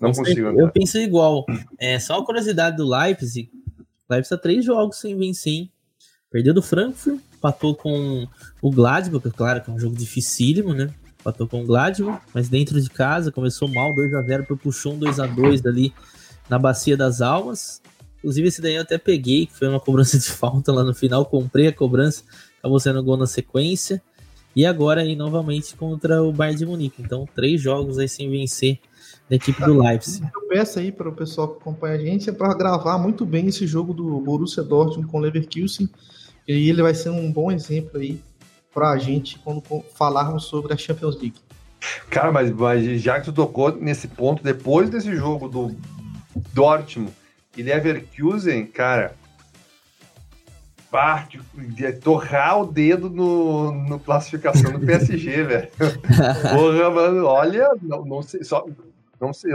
Não eu consigo. Eu penso igual. É só uma curiosidade do Leipzig. Leipzig tá três jogos sem vencer. Hein? Perdeu do Frankfurt, empatou com o Gladbach, claro que é um jogo dificílimo, né? Empatou com o Gladbach, mas dentro de casa começou mal, 2 a 0 para puxou um 2 a 2 dali na Bacia das Almas. Inclusive esse daí eu até peguei, que foi uma cobrança de falta lá no final, comprei a cobrança, acabou sendo gol na sequência. E agora aí novamente contra o Bayern de Munique. Então, três jogos aí sem vencer da equipe do Leipzig. Eu peço aí para o pessoal que acompanha a gente é para gravar muito bem esse jogo do Borussia Dortmund com o Leverkusen. E aí ele vai ser um bom exemplo aí para a gente quando falarmos sobre a Champions League. Cara, mas, mas já que tu tocou nesse ponto, depois desse jogo do Dortmund e Leverkusen, cara, parte de torrar o dedo no, no classificação do PSG, velho. Porra, mano, olha, não, não sei, só não sei.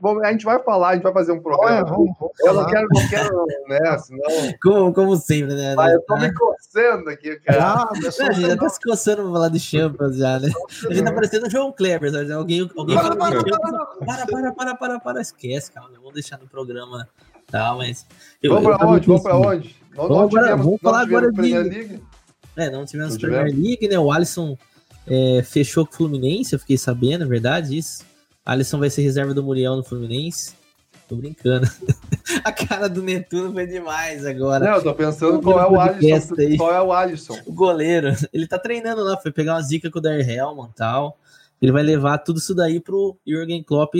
Bom, a gente vai falar, a gente vai fazer um programa. Olha, vamos, vamos eu não quero, não quero, né? Senão... Como, como sempre, né? né? Eu tô me coçando aqui, cara. Ah, não, já tá se coçando pra falar de Champions já, né? A gente tá parecendo o João Kleber, sabe? Alguém, alguém para, para, para, para, para, para, para, esquece, calma. Vamos deixar no programa tá, mas. Eu, vamos pra onde? Vamos pra onde? Vamos, agora, vamos falar agora de. League. É, não tivemos Premier League, né? O Alisson é, fechou com o Fluminense, eu fiquei sabendo, é verdade, isso. Alisson vai ser reserva do Muriel no Fluminense. Tô brincando. a cara do Netuno foi demais agora. Não, eu tô pensando qual é o Alisson. Qual é o Alisson? O goleiro. Ele tá treinando lá, foi pegar umas dicas com o Dar Helman e tal. Ele vai levar tudo isso daí pro Jürgen Klopp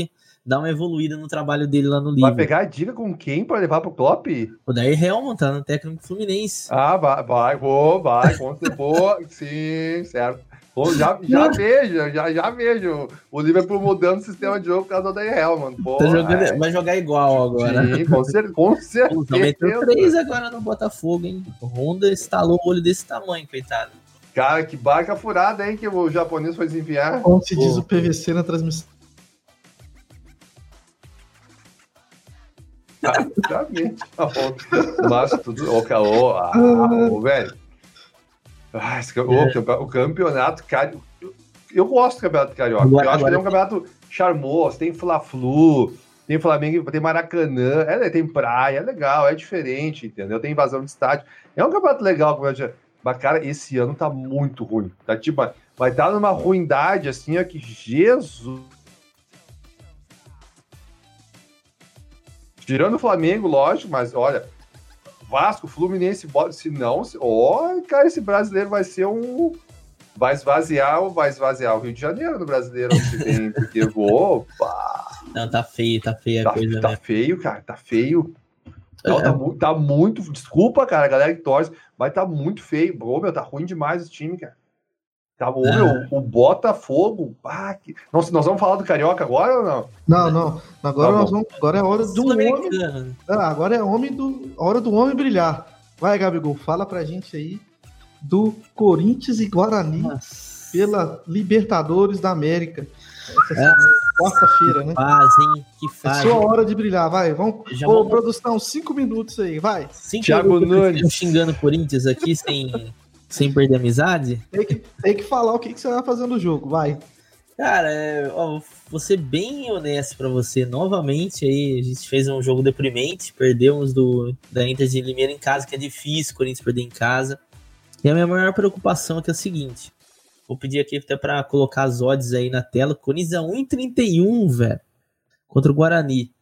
dar uma evoluída no trabalho dele lá no livro. Vai pegar a dica com quem para levar pro Klopp? O Dair Helman tá no técnico Fluminense. Ah, vai, vai, vou, vai, certeza, sim, certo. Pô, já, já vejo, já, já vejo o Liverpool mudando o sistema de jogo por causa da Hell, mano. Pô, Tá jogando- vai jogar igual agora. Sim, com, cer com Pô, tá certeza. três agora no Botafogo, hein? O Honda instalou o olho desse tamanho, coitado. Cara, que barca furada, hein, que o japonês foi se enviar. Como se diz o PVC na transmissão. Exatamente. Mas tudo. Ô, Caô, ah, ô, velho. Ah, esse, ô, É. o campeonato carioca. Eu gosto do campeonato carioca. Agora- eu acho que ele é um agora campeonato charmoso. Tem Fla-Flu, tem Flamengo, tem Maracanã, é, tem praia, é legal, é diferente, entendeu? Tem invasão de estádio. É um campeonato legal. Mas, cara, esse ano tá muito ruim. Tá tipo, vai estar numa ruindade assim, ó, que Jesus. Tirando o Flamengo, lógico, mas olha, Vasco, Fluminense, se não, se, ó, cara, esse brasileiro vai ser um. Vai esvaziar, vai esvaziar o Rio de Janeiro no brasileiro que vem, porque, opa, Não, tá feio, tá feia a tá, coisa, tá né? feio, cara, tá feio. Não, É. tá, mu- tá muito, desculpa, cara, a galera que torce, mas tá muito feio. Ô, meu, tá ruim demais esse time, cara. Tá, Ah. meu, o Botafogo, pá, que... Nós, nós vamos falar do Carioca agora ou não? Não, não. Agora, Tá nós vamos, agora é hora do homem. Né? Ah, agora é homem do, hora do homem brilhar. Vai, Gabigol, fala pra gente aí do Corinthians e Guarani Nossa. pela Libertadores da América. Essa É. quarta-feira, né? Faz, hein? Que É faz. sua hora de brilhar, vai. Vamos. Já Ô, vamos- produção, cinco minutos aí, vai. Cinco Thiago minutos Nunes. xingando o Corinthians aqui sem, sem perder a amizade. Tem que, tem que falar o que, que você vai fazer no jogo, vai. Cara, é, ó, vou ser bem honesto pra você. Novamente, aí a gente fez um jogo deprimente. Perdemos do, da Inter de Limeira em casa, que é difícil o Corinthians perder em casa. E a minha maior preocupação é que é o seguinte: vou pedir aqui até pra colocar as odds aí na tela. Corinthians é 1,31, velho, contra o Guarani.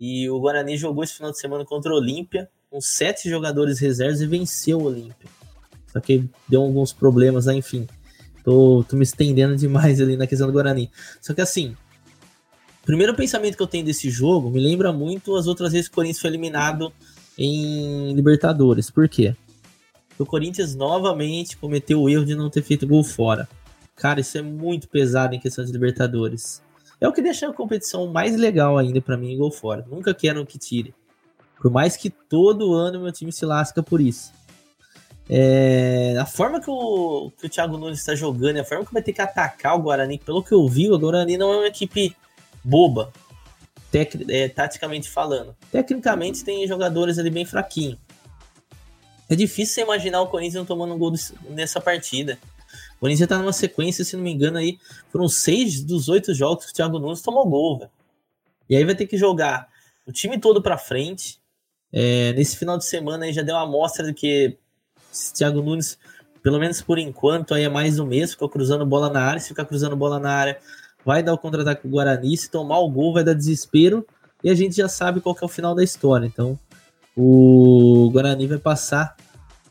E o Guarani jogou esse final de semana contra o Olímpia, com sete jogadores reservas e venceu o Olímpia. Só que deu alguns problemas lá, enfim. Tô, tô me estendendo demais ali na questão do Guarani. Só que assim, o primeiro pensamento que eu tenho desse jogo me lembra muito as outras vezes que o Corinthians foi eliminado em Libertadores. Por quê? O Corinthians novamente cometeu o erro de não ter feito gol fora. Cara, isso é muito pesado em questão de Libertadores. É o que deixa a competição mais legal ainda pra mim, gol fora. Nunca quero que tire. Por mais que todo ano meu time se lasca por isso. É, a forma que o, que o Thiago Nunes está jogando, a forma que vai ter que atacar o Guarani, pelo que eu vi, o Guarani não é uma equipe boba, tec, é, taticamente falando. Tecnicamente tem jogadores ali bem fraquinhos. É difícil você imaginar o Corinthians tomando um gol nessa partida. O Corinthians tá numa sequência, se não me engano, aí foram seis dos oito jogos que o Thiago Nunes tomou gol. E aí vai ter que jogar o time todo pra frente. É, nesse final de semana aí já deu uma amostra de que Thiago Nunes, pelo menos por enquanto, aí é mais do mesmo, fica cruzando bola na área, se ficar cruzando bola na área, vai dar o contra-ataque pro Guarani, se tomar o gol vai dar desespero, e a gente já sabe qual é o final da história. Então, o Guarani vai passar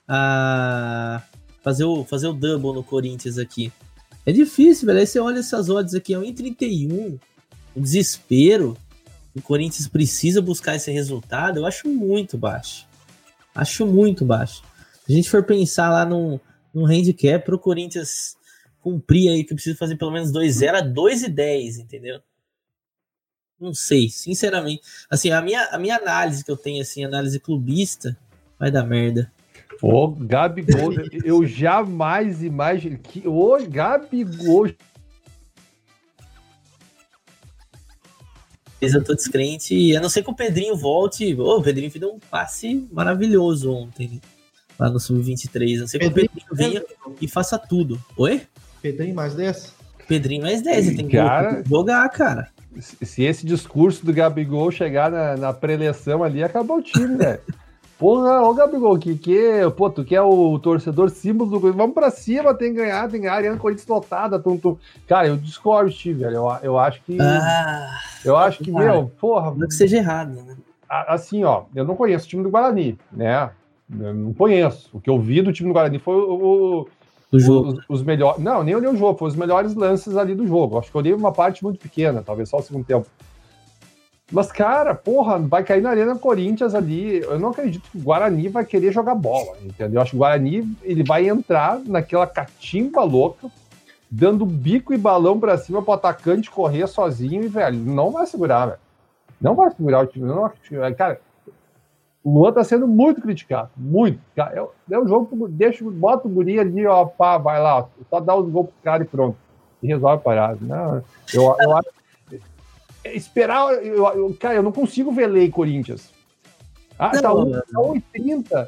a fazer o, fazer o double no Corinthians aqui. É difícil, velho. Aí você olha essas odds aqui, é 1,31. O desespero. O Corinthians precisa buscar esse resultado. Eu acho muito baixo. Acho muito baixo. Se a gente for pensar lá num, num handicap pro Corinthians cumprir aí, que precisa fazer pelo menos 2-0 a 2,10, entendeu? Não sei, sinceramente. Assim, a minha, a minha análise que eu tenho, assim, análise clubista, vai dar merda. Ô, Gabigol, eu jamais imaginei que. Ô, Gabigol. Eu tô descrente, e a não ser que o Pedrinho volte. Ô, o Pedrinho deu um passe maravilhoso ontem, lá no Sub-23. A não ser que o Pedrinho- venha e faça tudo. Oi? Pedrinho mais 10? Pedrinho mais 10, ele tem que Cara- jogar, cara. Se se esse discurso do Gabigol chegar na, na preleção ali, acabou o time, velho. Porra, ô Gabigol, que, que, pô, tu que é o torcedor símbolo do Corinthians, vamos pra cima, tem que ganhar, tem que ganhar, Ariana Corinthians lotada, tum, tum. Cara, eu discordo ti, velho, eu, eu acho que, Ah, eu acho que, cara. meu, porra, não que seja errado, né? assim, ó, eu não conheço o time do Guarani, né, eu não conheço, o que eu vi do time do Guarani foi o, Do jogo. os, os melhores. Não, nem olhei o jogo, foi os melhores lances ali do jogo. Acho que eu olhei uma parte muito pequena, talvez só o segundo tempo. Mas, cara, porra, vai cair na Arena Corinthians ali. Eu não acredito que o Guarani vai querer jogar bola, entendeu? Acho que o Guarani ele vai entrar naquela catimba louca dando bico e balão pra cima pro atacante correr sozinho e, velho, não vai segurar, velho. Não vai segurar o time. Não, cara, o Luan tá sendo muito criticado. Muito. É, é um jogo que deixa, bota o guri ali, ó, pá, vai lá, só dá os gols pro cara e pronto. E resolve a parada. Não, eu, eu acho. Esperar. Eu, eu, cara, eu não consigo ver lei Corinthians. Ah, tá não, tá 1,30.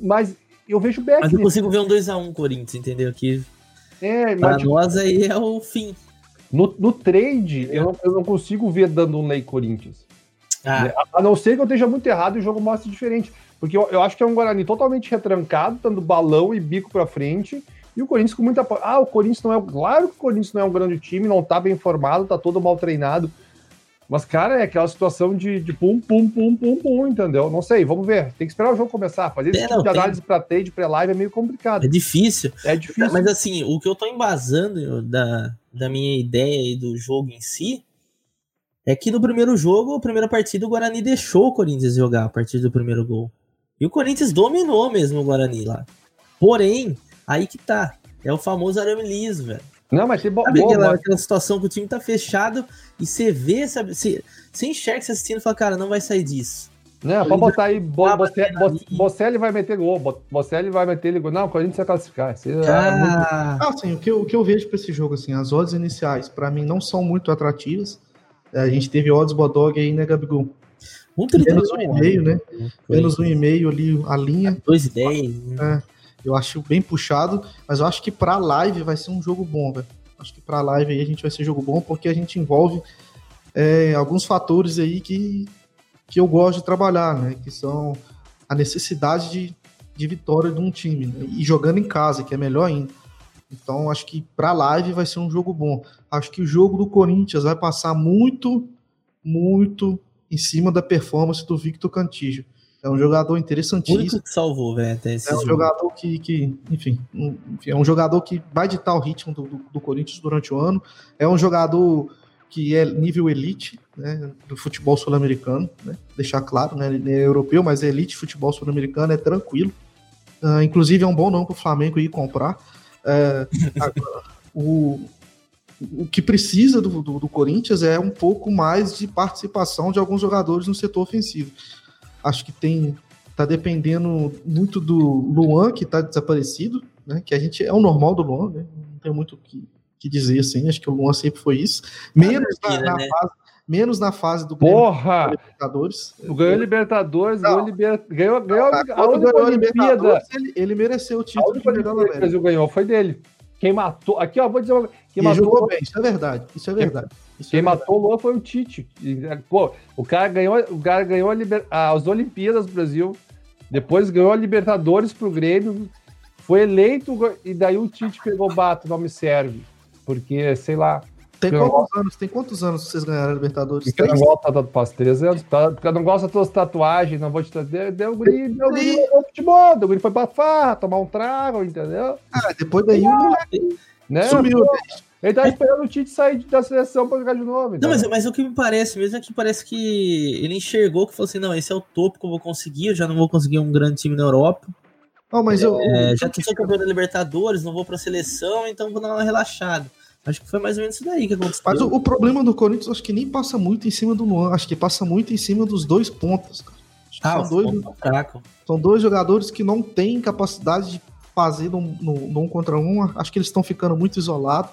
Mas eu vejo o Beck. Mas eu consigo ver um 2x1 Corinthians, entendeu? Que é, pra mas, nós aí é o fim. No, no trade, é. eu, não, eu não consigo ver dando um lei Corinthians. Ah. A, a, não ser que eu esteja muito errado e o jogo mostre diferente. Porque eu, eu acho que é um Guarani totalmente retrancado, dando balão e bico pra frente. E o Corinthians com muita. Ah, o Corinthians não é. Claro que o Corinthians não é um grande time, não tá bem formado, tá todo mal treinado. Mas, cara, é aquela situação de, de pum, pum, pum, pum, pum, entendeu? Não sei, vamos ver. Tem que esperar o jogo começar. Fazer esse é, tipo de análise tem... pra trade, pré-live é meio complicado. É difícil. É difícil. Mas, assim, o que eu tô embasando da, da minha ideia e do jogo em si é que no primeiro jogo, a primeira partida, o Guarani deixou o Corinthians jogar a partir do primeiro gol. E o Corinthians dominou mesmo o Guarani lá. Porém, aí que tá. É o famoso arame liso, velho. Não, mas tem Sabe aquela, aquela situação que o time tá fechado e você vê, sabe? Você, você enxerga você assistindo e fala, cara, não vai sair disso. Não, pode botar aí, Bocelli vai meter gol, Bocelli vai meter gol. Não, o Corinthians vai classificar. É ah, muito... assim, o que, eu, o que eu vejo para esse jogo, assim, as odds iniciais, para mim, não são muito atrativas. A gente teve odds Bodog aí, né, Gabigol? Menos um e meio, né? Menos um e meio ali, a linha. Dois e dez. É. Eu acho bem puxado, mas eu acho que para live vai ser um jogo bom, velho. Acho que para live aí a gente vai ser jogo bom porque a gente envolve é, alguns fatores aí que, que eu gosto de trabalhar, né? Que são a necessidade de, de vitória de um time né? e jogando em casa, que é melhor ainda. Então acho que para live vai ser um jogo bom. Acho que o jogo do Corinthians vai passar muito, muito em cima da performance do Victor Cantillo. É um jogador interessantíssimo. que salvou, velho, até esse É um jogo. jogador que, que enfim, um, é um jogador que vai ditar o ritmo do, do, do, Corinthians durante o ano. É um jogador que é nível elite, né, do futebol sul-americano, né, deixar claro, né, ele é europeu, mas é elite futebol sul-americano, é tranquilo. Uh, inclusive é um bom nome para o Flamengo ir comprar. Uh, agora, o, o que precisa do, do, do, Corinthians é um pouco mais de participação de alguns jogadores no setor ofensivo. Acho que tem tá dependendo muito do Luan, que tá desaparecido, né? Que a gente é o normal do Luan, né? Não tem muito o que, que dizer assim. Acho que o Luan sempre foi isso. Menos na, na né? fase, menos na fase do Porra! Libertadores. Ganhou Libertadores, ganhou, liber... ganhou, ganhou a, a única Olimpíada. Ele, ele, mereceu o título que o Brasil ganhou foi dele. Quem matou. Aqui, ó, vou dizer uma Quem matou... jogou bem, isso é verdade. Isso é verdade. Isso Quem é matou o Luan foi o Tite. Pô, o cara ganhou, o cara ganhou a liber... as Olimpíadas do Brasil, depois ganhou a Libertadores pro Grêmio, foi eleito e daí o Tite pegou o bato, não me serve. Porque, sei lá. Tem quantos anos? Tem quantos anos vocês ganharam a Libertadores? Porque eu não gosto da passo três anos, tá? porque eu não gosto das tuas tatuagens, não vou te trazer. Deu o guri, deu o guri no futebol, deu o guri foi pra farra, tomar um trago, entendeu? Ah, depois daí o moleque né? sumiu. Ele tá esperando o Tite sair da seleção pra jogar de novo. Não, mas, mas o que me parece mesmo é que parece que ele enxergou que falou assim: não, esse é o topo que eu vou conseguir, eu já não vou conseguir um grande time na Europa. Oh, mas eu, é, já que sou campeão da Libertadores, não vou pra seleção, então vou dar uma relaxada. Acho que foi mais ou menos isso daí que aconteceu. Mas o, o problema do Corinthians, acho que nem passa muito em cima do Luan, acho que passa muito em cima dos dois pontos. Ah, são, dois, são dois jogadores que não têm capacidade de fazer no, no, no um contra um. Acho que eles estão ficando muito isolados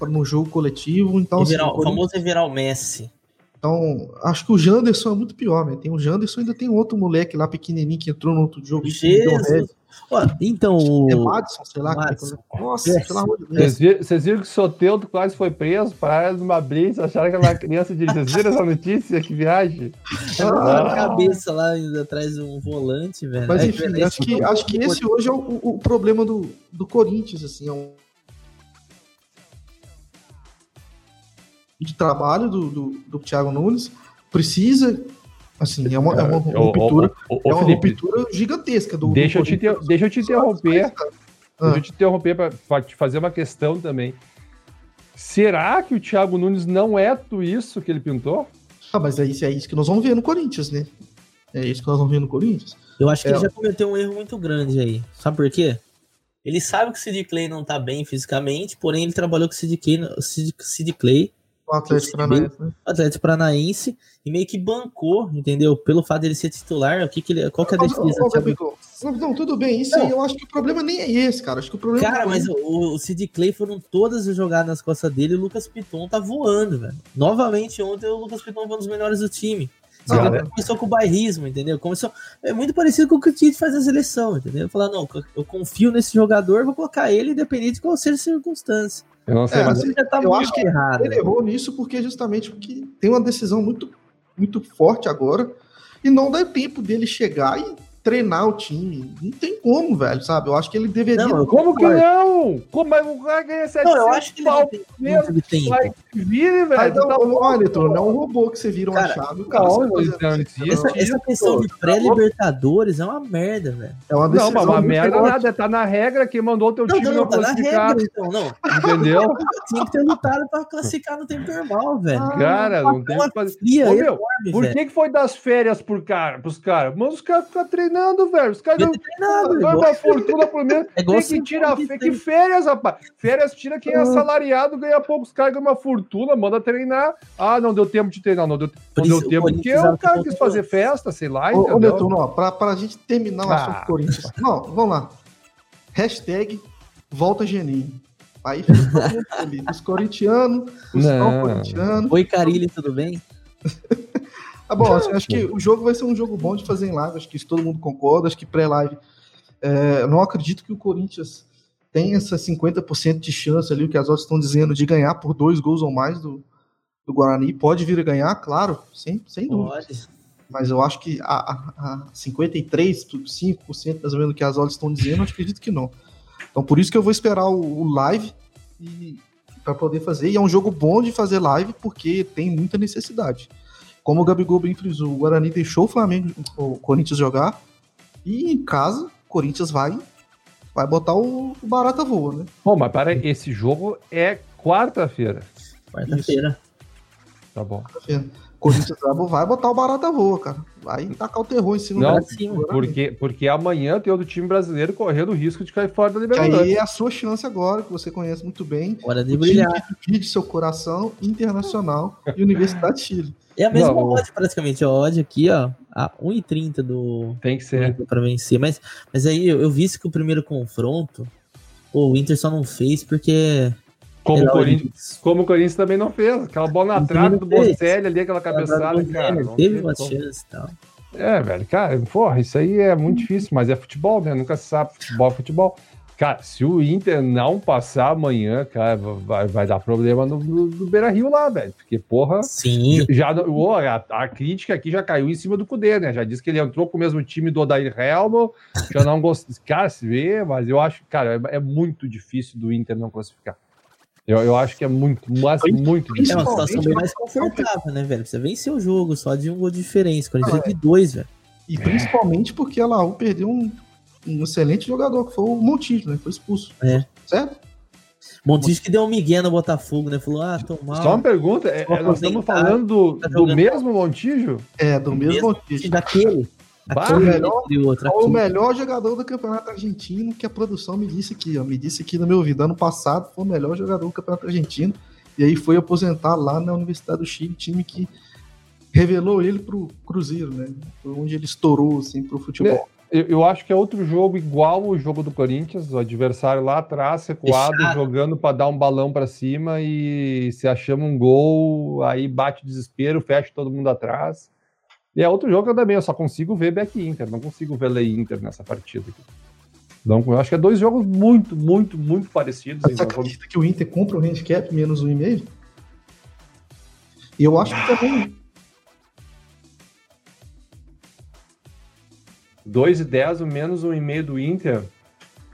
no jogo coletivo. Então, assim, o famoso é virar o Messi. Então, acho que o Janderson é muito pior, né? Tem o Janderson ainda tem outro moleque lá pequenininho que entrou no outro jogo. Jesus. Então, o... É Madison, sei lá. Madison. Nossa, é. pelo amor de Deus. Vocês viram que o Soteudo quase foi preso para numa blitz, acharam que era uma criança de... Vocês viram essa notícia? Que viagem? Ah, a cabeça lá atrás de um volante, velho. Mas enfim, acho que, acho que esse hoje é o, o problema do, do Corinthians, assim, é um de trabalho do, do, do Thiago Nunes precisa assim é uma, é uma ruptura o, o, o, é uma Felipe, ruptura gigantesca do deixa do eu te ter, deixa eu te interromper. ah. deixa eu te interromper para te fazer uma questão também. Será que o Thiago Nunes não é tudo isso que ele pintou? Ah mas é isso é isso que nós vamos ver no Corinthians né? É isso que nós vamos ver no Corinthians. Eu acho que é. ele já cometeu um erro muito grande aí. Sabe por quê? Ele sabe que o Sid Clay não tá bem fisicamente, porém ele trabalhou com o Sid Clay, Sid, Sid Clay O Atlético Paranaense, né? Atlético Paranaense, e meio que bancou, entendeu? Pelo fato dele ser titular, o que que ele, qual que é a defesa? Não, não, tudo bem. Isso Não. aí eu acho que o problema nem é esse, cara. Acho que o problema Cara, é mas o, o Sid Clay foram todas as jogadas nas costas dele e o Lucas Piton tá voando, velho. Novamente, ontem o Lucas Piton foi um dos melhores do time. Cara, ele começou com o bairrismo, entendeu? Começou, é muito parecido com o que o Tite faz na seleção, entendeu? Falar, não, eu confio nesse jogador, vou colocar ele independente de qual seja a circunstância. Eu não sei, É, mas Ele já tá eu muito acho que errado. Ele errou nisso porque justamente porque tem uma decisão muito, muito forte agora e não dá tempo dele chegar e treinar o time. Não tem como, velho, sabe? Eu acho que ele deveria. Não, Como que não? Como mas o cara ganha 700 Não, eu acho que ele não tem, não vai que vire, velho. Ah, então, Tá olha, não é um robô que você vira uma Cara, chave. Cara não, não existe. Essa, essa Isso, questão de tá pré-libertadores é uma merda, velho. É uma Não, decisão. mas uma merda forte. nada, tá na regra, quem mandou o teu Não, time não, não, não, tá na classificar, regra, então, não. entendeu? Tinha que ter lutado pra classificar no tempo normal, velho. Cara, não tem que fazer. Por que, que foi das férias por cara, pros caras? Manda os caras ficar treinando, velho. Os caras ganham uma fortuna por mês. É igual Tem que tirar fe- que férias, rapaz. Férias tira quem é assalariado, ganha pouco. Os caras ganham uma fortuna, manda treinar. Ah, não deu tempo de treinar, não deu, não deu tempo. Porque o cara já quis fazer festa, sei lá, Ô, ô? Netuno, ó, pra, pra gente terminar o Ah. assunto Corinthians. Não, vamos lá. Hashtag volta Geninho. Aí fica todo mundo feliz. Os corintianos, os Não. não corintianos. Oi, Carilli, tudo bem? Tá bom, assim, acho que o jogo vai ser um jogo bom de fazer em live. Acho que isso todo mundo concorda. Acho que pré-live. é, eu não acredito que o Corinthians tenha essa 50% de chance ali, o que as outras estão dizendo, de ganhar por dois gols ou mais do, do Guarani. Pode vir a ganhar, claro, sem, sem dúvida. Pode. Mas eu acho que a, a, a 53%, 5% mais ou menos que as odds estão dizendo, eu acredito que não. Então por isso que eu vou esperar o, o live para poder fazer. E é um jogo bom de fazer live porque tem muita necessidade. Como o Gabigol bem frisou, o Guarani deixou o Flamengo, o Corinthians jogar. E em casa, o Corinthians vai vai botar o, o barata voa, né? Bom, mas para esse jogo é quarta-feira. Quarta-feira. Tá bom. Quarta-feira. Corinthians vai- vai botar o barata voa, cara. Vai tacar o terror em cima Não. Porque, porque amanhã tem outro time brasileiro correndo o risco de cair fora da Libertadores. aí é a sua chance agora, que você conhece muito bem. Hora de brilhar. divide seu coração, Internacional e Universidade de Chile. É a mesma Não, odd, praticamente. A odd aqui, ó, a 1,30 do Tem que ser. Pra vencer. Mas, mas aí eu, eu vi isso que o primeiro confronto, pô, o Inter só não fez porque. Como o Corinthians, como o Corinthians também não fez. Aquela bola na trave do. Bocelli ali, aquela cabeçada, cara. não teve uma chance e tal. É, velho, cara, porra, isso aí é muito difícil, mas é futebol, né? Nunca se sabe futebol, é futebol. Cara, se o Inter não passar amanhã, cara, vai, vai dar problema no, no, no Beira Rio lá, velho. Porque, porra, Sim. já, ô, a, a crítica aqui já caiu em cima do Cudê, né? Já disse que ele entrou com o mesmo time do Odair Helmo, já não gostou. Cara, se vê, mas eu acho, cara, é, é muito difícil do Inter não classificar. Eu, eu acho que é muito, mas muito É difícil. uma situação bem mais confortável, né, velho? Você venceu o jogo só de um gol de diferença. Quando a gente teve dois, velho. E principalmente porque a Laú perdeu um, um excelente jogador, que foi o Montijo, né? Foi expulso. É. Certo? Montijo que deu um migué no Botafogo, né? Falou, ah, tô mal. Só uma pergunta, é, é, nós estamos falando do, tá do mesmo Montijo? É, do mesmo, mesmo Montijo. Daquele. Bah, Aquele melhor- o o melhor jogador do campeonato argentino que a produção me disse aqui, ó. Me disse aqui no meu ouvido. Ano passado foi o melhor jogador do campeonato argentino. E aí foi aposentar lá na Universidade do Chile, time que revelou ele pro Cruzeiro, né? Foi onde ele estourou, assim, pro futebol. Eu, eu acho que é outro jogo igual o jogo do Corinthians, o adversário lá atrás, recuado, Fechado. jogando para dar um balão para cima e se achamos um gol, aí bate o desespero, fecha todo mundo atrás. E é outro jogo que eu também, eu só consigo ver Back Inter, não consigo ver Lei Inter nessa partida aqui. Então, eu acho que é dois jogos muito, muito, muito parecidos. Você acredita que o Inter compra o handicap menos um e meio? E eu acho que também. 2 e 10, o menos um e meio do Inter.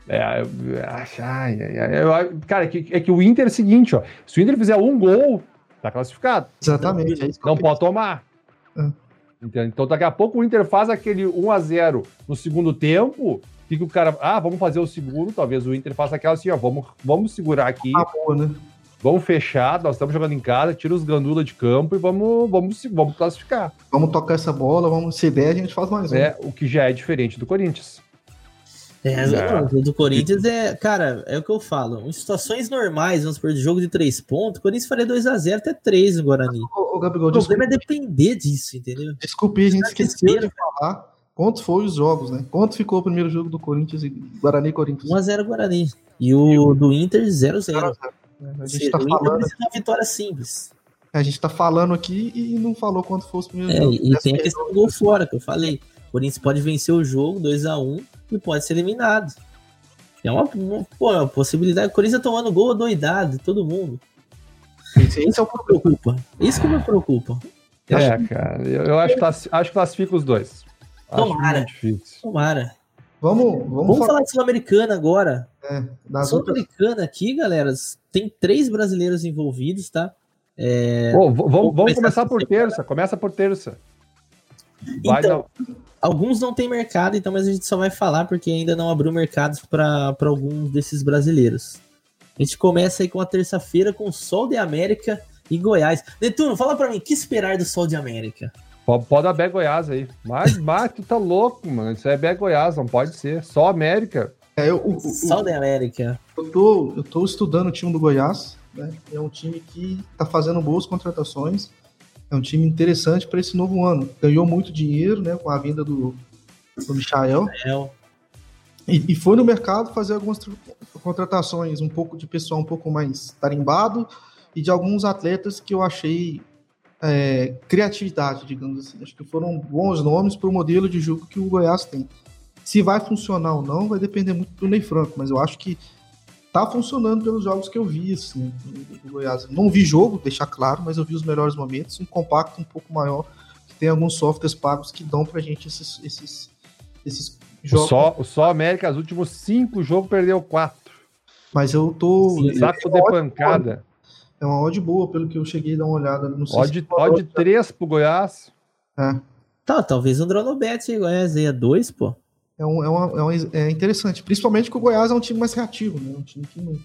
É, ai, eu- cara, é que, é que o Inter é o seguinte, ó. Se o Inter fizer um gol, tá classificado. Exatamente. É que eu Não pode tomar. É. Entendeu? Então daqui a pouco o Inter faz aquele 1 a 0 no segundo tempo. Que o cara. Ah, vamos fazer o segundo. Talvez o Inter faça aquela assim, ó. Vamos, vamos segurar aqui. Tá boa, né? Vamos fechar. Nós estamos jogando em casa. Tira os gandula de campo e vamos, vamos, vamos classificar. Vamos tocar essa bola, vamos. Se der, a gente faz mais um. É o que já é diferente do Corinthians. É, o do Corinthians é, cara, é o que eu falo. Em situações normais, vamos supor, de jogo de três pontos, o Corinthians faria 2x0 até 3 no Guarani. Ô, ô, Gabriel, o problema é depender disso, entendeu? Desculpe, a gente esqueceu de falar quantos foram os jogos, né? Quanto ficou o primeiro jogo do Corinthians e Guarani Corinthians? 1x0 Guarani. E o do Inter 0x0. A gente tá falando. uma vitória simples. A gente tá falando aqui e não falou quanto fosse o primeiro é, jogo. E tem a questão do gol fora, que eu falei. O Corinthians pode vencer o jogo 2x1 e pode ser eliminado. É uma, uma, pô, uma possibilidade. O Corinthians tomando gol doidado, todo mundo. Isso, isso é o que me preocupa. Isso que me preocupa. É, cara, eu, eu acho, que acho que classifica os dois. Tomara. Tomara. Vamos, vamos, vamos falar, falar de Sul-Americana agora. É, Sul-Americana outras... aqui, galera, tem três brasileiros envolvidos, tá? É... Oh, vamos, vamos, vamos começar por terça. Começa por terça. Vai então, alguns não tem mercado, então, mas a gente só vai falar porque ainda não abriu mercados para alguns desses brasileiros. A gente começa aí com a terça-feira com Sol de América e Goiás. Netuno, fala para mim, o que esperar do Sol de América? Pode, pode dar Bé Goiás aí. Mas, mas tu tá louco, mano. Isso é Bé Goiás, não pode ser. Só América. É, eu, o, Sol de América. Eu tô, eu tô estudando o time do Goiás. Né? É um time que tá fazendo boas contratações. É um time interessante para esse novo ano. Ganhou muito dinheiro né, com a vinda do, do Michael. E, e, foi no mercado fazer algumas contratações, um pouco de pessoal um pouco mais tarimbado e de alguns atletas que eu achei é, criatividade, digamos assim. Acho que foram bons nomes para o modelo de jogo que o Goiás tem. Se vai funcionar ou não, vai depender muito do Ney Franco, mas eu acho que tá funcionando pelos jogos que eu vi, assim, do Goiás. Não vi jogo, deixar claro, mas eu vi os melhores momentos, um compacto um pouco maior, que tem alguns softwares pagos que dão pra gente esses, esses, esses jogos. Só, só América, os últimos cinco jogos, perdeu quatro. Mas eu tô. Saco de pancada. É uma odd boa, pelo que eu cheguei a dar uma olhada. Não sei odd, se odd 3 pro Goiás. É. Tá, talvez um Dronobet aí, Goiás aí é 2, pô. É, um, é, uma, é, uma, é interessante. Principalmente que o Goiás é um time mais reativo, né? Um time que não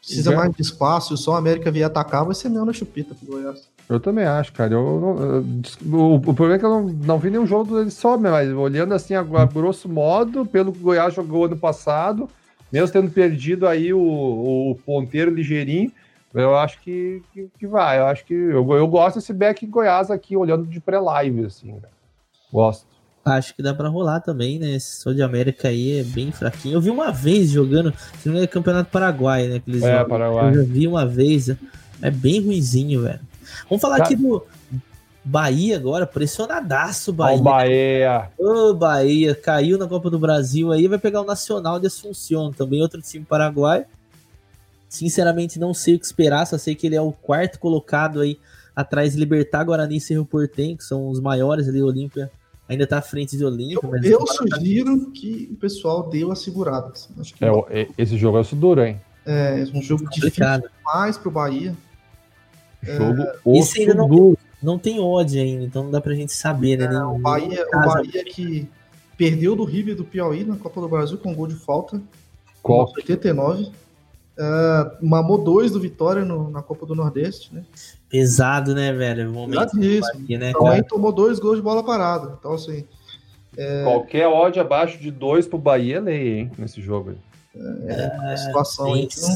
precisa mais de espaço. Só a América vier atacar, vai ser mesmo na chupeta pro Goiás. Eu também acho, cara. Eu, eu, o, o, problema é que eu não, não vi nenhum jogo dele só, mas olhando assim, a, a grosso modo, pelo que o Goiás jogou ano passado, mesmo tendo perdido aí o, o ponteiro ligeirinho, eu acho que, que, que, vai. Eu acho que eu, eu gosto desse back Goiás aqui, olhando de pré-live, assim. Né? Gosto. Acho que dá para rolar também, né? Esse Sol de América aí é bem fraquinho. Eu vi uma vez jogando, se não é Campeonato Paraguai, né? Que eles é, Paraguai. Eu já vi uma vez. É bem ruizinho, velho. Vamos falar tá. aqui do Bahia agora, pressionadaço Bahia. Ó, Bahia. Ô, Bahia, caiu na Copa do Brasil aí, vai pegar o Nacional de Assunção, também outro time paraguai. Sinceramente, não sei o que esperar, só sei que ele é o quarto colocado aí atrás de Libertar, Guarani e Cerro Portem, que são os maiores ali, Olímpia. Ainda tá à frente de Olímpia. Eu, eu tá sugiro tá... que o pessoal dê uma segurada. Assim. Acho que é, esse jogo é duro, hein? É, um jogo Complicado. difícil demais pro Bahia. Jogo é... Esse ainda não, não tem ódio ainda, então não dá pra gente saber, né? É, o Bahia, o Bahia que perdeu do River do Piauí na Copa do Brasil com um gol de falta. Qual? 89. Uh, mamou dois do Vitória no, na Copa do Nordeste, né? Pesado, né, velho? Pesadíssimo. Aqui, né, Também tomou dois gols de bola parada. Então, assim. É... Qualquer ódio abaixo de dois pro Bahia é lei, hein, nesse jogo. É, é situação aí que não...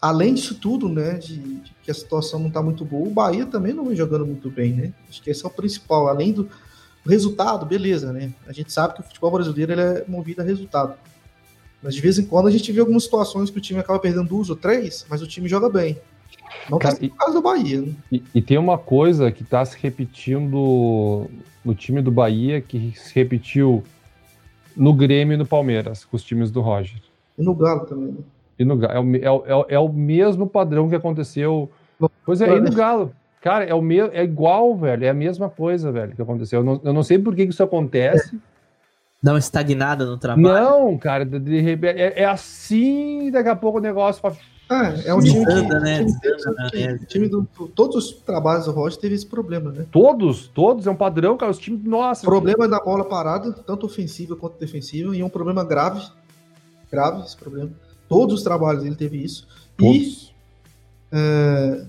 Além disso tudo, né, de, de, que a situação não tá muito boa, o Bahia também não vem jogando muito bem, né? Acho que esse é o principal. Além do resultado, beleza, né? A gente sabe que o futebol brasileiro ele é movido a resultado. Mas de vez em quando a gente vê algumas situações que o time acaba perdendo duas ou três, mas o time joga bem. Não Cara, tá caso do Bahia. Né? E, e, tem uma coisa que está se repetindo no time do Bahia, que se repetiu no Grêmio e no Palmeiras, com os times do Roger. E no Galo também, né? E no Galo. É, é, é, é o mesmo padrão que aconteceu. Pois é, e no Galo. Cara, é, o me... é igual, velho. É a mesma coisa, velho, que aconteceu. Eu não, eu não sei por que isso acontece. É Dá uma estagnada no trabalho. Não, cara, de, de, é, é, assim, daqui a pouco o negócio. Ah, é um time, anda, né? Time, time do, todos os trabalhos do Roger teve esse problema, né? Todos, todos, é um padrão, cara. Os times, nossa. Problema da bola parada, tanto ofensiva quanto defensiva, e é um problema grave. Grave esse problema. Todos os trabalhos ele teve isso. Todos. E. É,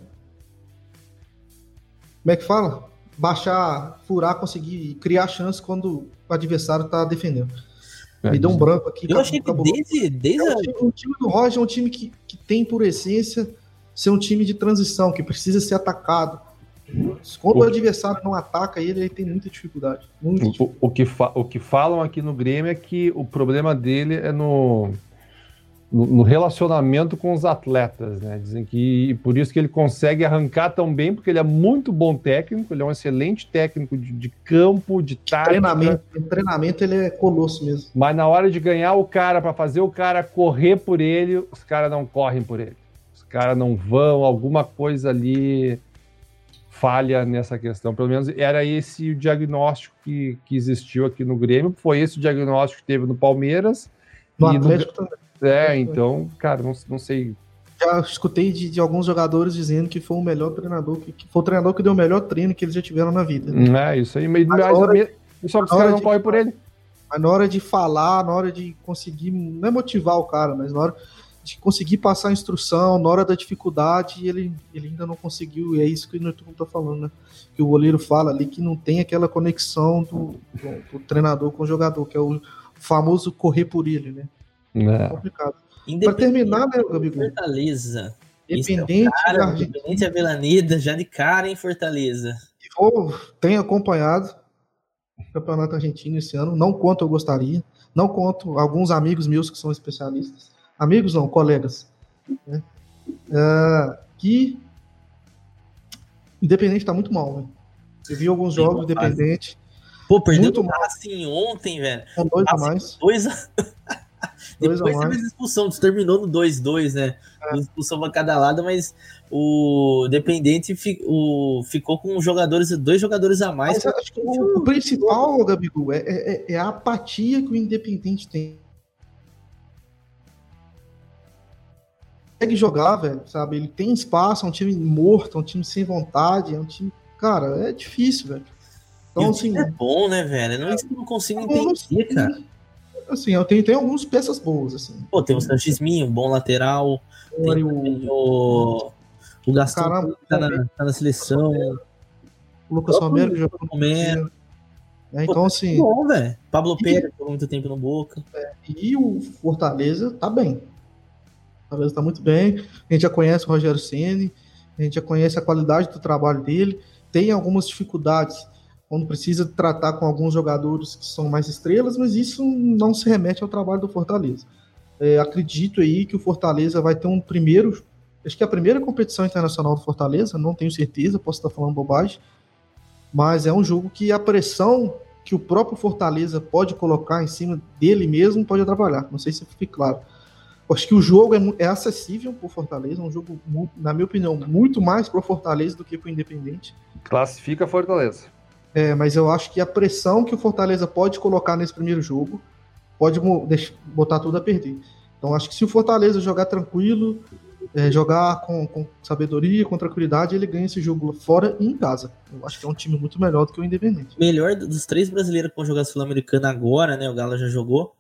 como é que fala? Baixar, furar, conseguir criar chance quando o adversário está defendendo. Me deu um branco aqui. Eu achei que desde, desde é, o, time, o, time, do Roger é um time que, que tem por essência ser um time de transição, que precisa ser atacado. Quando o, o adversário não ataca ele, ele tem muita dificuldade. Muita dificuldade. O, o, que o que falam aqui no Grêmio é que o problema dele é no no, relacionamento com os atletas, né? Dizem que por isso que ele consegue arrancar tão bem, porque ele é muito bom técnico, ele é um excelente técnico de, de campo, de tática. Treinamento, treinamento ele é colosso mesmo. Mas na hora de ganhar o cara, para fazer o cara correr por ele, os caras não correm por ele. Os caras não vão, alguma coisa ali falha nessa questão. Pelo menos era esse o diagnóstico que, que existiu aqui no Grêmio, foi esse o diagnóstico que teve no Palmeiras. No Atlético no... também. É, então, cara, não, não sei. Já escutei de, de alguns jogadores dizendo que foi o melhor treinador, que, que, foi o treinador que deu o melhor treino que eles já tiveram na vida. É, isso aí. Mas, mas, mas só que os caras não correm por ele. Mas na hora de falar, na hora de conseguir, não é motivar o cara, mas na hora de conseguir passar a instrução, na hora da dificuldade, ele, ele ainda não conseguiu, e é isso que o Netuno tá falando, né? Que o goleiro fala ali que não tem aquela conexão do, do, do treinador com o jogador, que é o famoso correr por ele, né? É, é complicado. Para terminar, né, Gabigol? Fortaleza. Independente, é cara, Independente Avelaneda, já de cara em Fortaleza. Eu tenho acompanhado o Campeonato Argentino esse ano, não quanto eu gostaria, não conto alguns amigos meus que são especialistas, amigos não, colegas, né? Uh, que Independente tá muito mal, né? Eu vi alguns jogos Independente. Pô, perdeu o assim ontem, velho. Com dois a mais. Dois a... Depois teve a expulsão, terminou no 2-2, né? É. Expulsão pra cada lado, mas o Dependente fi, o, ficou com jogadores, dois jogadores a mais. Mas acho que o, o principal, Gabigol, é, é, é, a apatia que o Independente tem. Consegue jogar, velho, sabe? Ele tem espaço, é um time morto, é um time sem vontade, é um time. Cara, é difícil, velho. Então, assim. É bom, né, velho? Não, é, não consigo entender, cara assim, eu tenho, tenho algumas peças boas, assim. Pô, tem o Sanchisminho, um bom lateral. Tem o, o, Gastão Caramba, tá, na, tá na seleção. O Lucas Romero já Romero. É, então, Pô, assim. Bom, velho. Pablo Pérez ficou muito tempo no Boca. É, e o Fortaleza tá bem. O Fortaleza tá muito bem. A gente já conhece o Rogério Ceni, a gente já conhece a qualidade do trabalho dele. Tem algumas dificuldades quando precisa tratar com alguns jogadores que são mais estrelas, mas isso não se remete ao trabalho do Fortaleza. É, acredito aí que o Fortaleza vai ter um primeiro, acho que é a primeira competição internacional do Fortaleza, não tenho certeza, posso estar falando bobagem, mas é um jogo que a pressão que o próprio Fortaleza pode colocar em cima dele mesmo pode atrapalhar. Não sei se fica claro. Acho que o jogo é, é acessível para o Fortaleza, é um jogo, na minha opinião, muito mais para o Fortaleza do que para o Independente. Classifica Fortaleza. É, mas eu acho que a pressão que o Fortaleza pode colocar nesse primeiro jogo pode botar tudo a perder. Então acho que se o Fortaleza jogar tranquilo, é, jogar com, com, sabedoria, com tranquilidade, ele ganha esse jogo fora e em casa. Eu acho que é um time muito melhor do que o Independente. Melhor dos três brasileiros que vão jogar Sul-Americana agora, né? O Galo já jogou.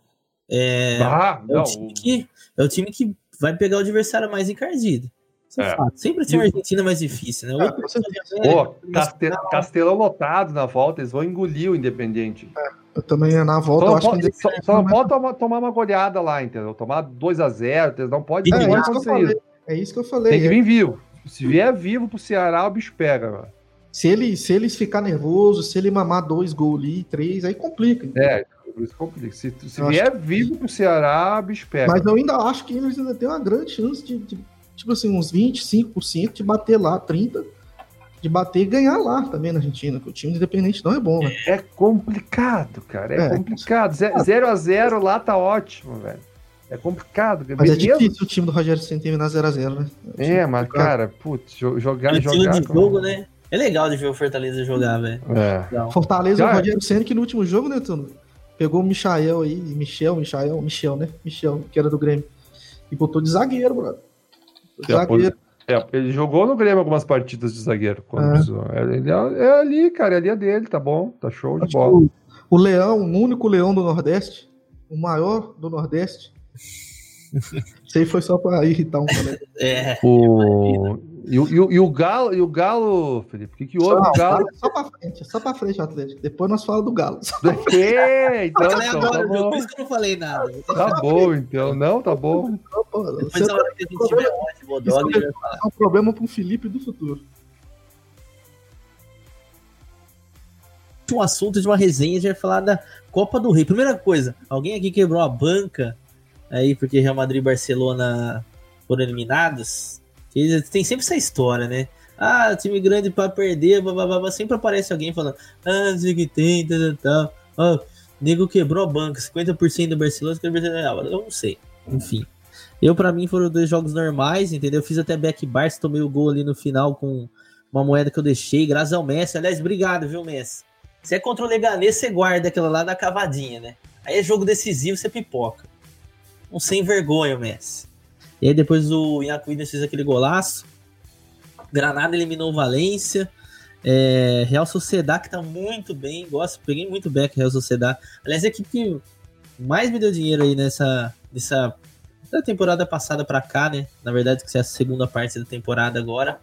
É, ah, é, o time que, é o time que vai pegar o adversário mais encardido. É. é. Sempre tem uma Argentina mais difícil, né? É, Pô, Castel, Castelão lotado na volta, eles vão engolir o Independente. É, eu também na volta, só eu acho pode, que só, só não pode tomar, tomar, uma goleada lá, entendeu? Tomar 2x0, eles não pode, é, não pode acontecer isso. É isso que eu falei. Tem que vir vivo. Se vier vivo pro Ceará, o bicho pega, mano. Se ele, se eles ficar nervoso, se ele mamar dois gols ali, três, aí complica. Entendeu? É, isso complica. Se, se vier que... vivo pro Ceará, o bicho pega. Mas eu ainda acho que eles ainda têm uma grande chance de, de tipo assim, uns 25% de bater lá, 30% de bater e ganhar lá também na Argentina, que o time independente não é bom, né? É complicado, cara. É, é complicado. 0 a 0 lá tá ótimo, velho. É complicado. Mas é difícil o time do Rogério sem terminar 0x0, né? É, é mas, cara, putz, jogar e jogar. de jogo, né? É legal de ver o Fortaleza jogar, velho. É. Fortaleza, cara, o Rogério Senna, que no último jogo, né, Tuno? Pegou o Michael aí, Michel, Michael, Michel, né? Michel, que era do Grêmio. E botou de zagueiro, brother. Zagueiro. É, ele jogou no Grêmio algumas partidas de zagueiro. É. Ele é, é, ali, cara, é ali é dele, tá bom, tá show de bola. O, o Leão, o único leão do Nordeste, o maior do Nordeste, Isso aí foi só para irritar um colega. É. O... E, o, e, o, e o Galo, e o Galo, Felipe, o que, que houve? Só, o Galo... só para frente, só para frente, Atlético. Depois nós falamos do Galo. É, então, então, agora, tá bom. Por isso que eu não falei nada. Tá bom, então. Não, tá bom. Pô, Depois na hora que a gente tiver ótimo, o dog Isso vai falar. é um problema para o Felipe do futuro. um assunto de uma resenha, a gente vai falar da Copa do Rei. Primeira coisa, alguém aqui quebrou a banca aí porque Real Madrid e Barcelona foram eliminados? Tem sempre essa história, né? Ah, time grande pra perder, blá, blá, blá, sempre aparece alguém falando, ah, que tem, tal, tal, tal. Ó, nego quebrou a banca, 50% do Barcelona, 50% do Real. Eu não sei, enfim. Eu, pra mim, foram dois jogos normais, entendeu? Eu fiz até back bar, tomei o gol ali no final com uma moeda que eu deixei, graças ao Messi. Aliás, obrigado, viu, Messi? Se é contra o Leganês, você guarda aquela lá na cavadinha, né? Aí é jogo decisivo, você pipoca. Um sem vergonha, Messi. E aí depois o Williams fez aquele golaço. Granada eliminou o Valência. É, Real Sociedad, que tá muito bem. Gosto, peguei muito back Real Sociedad. Aliás, a equipe que mais me deu dinheiro aí nessa, nessa da temporada passada pra cá, né? Na verdade, que é a segunda parte da temporada agora.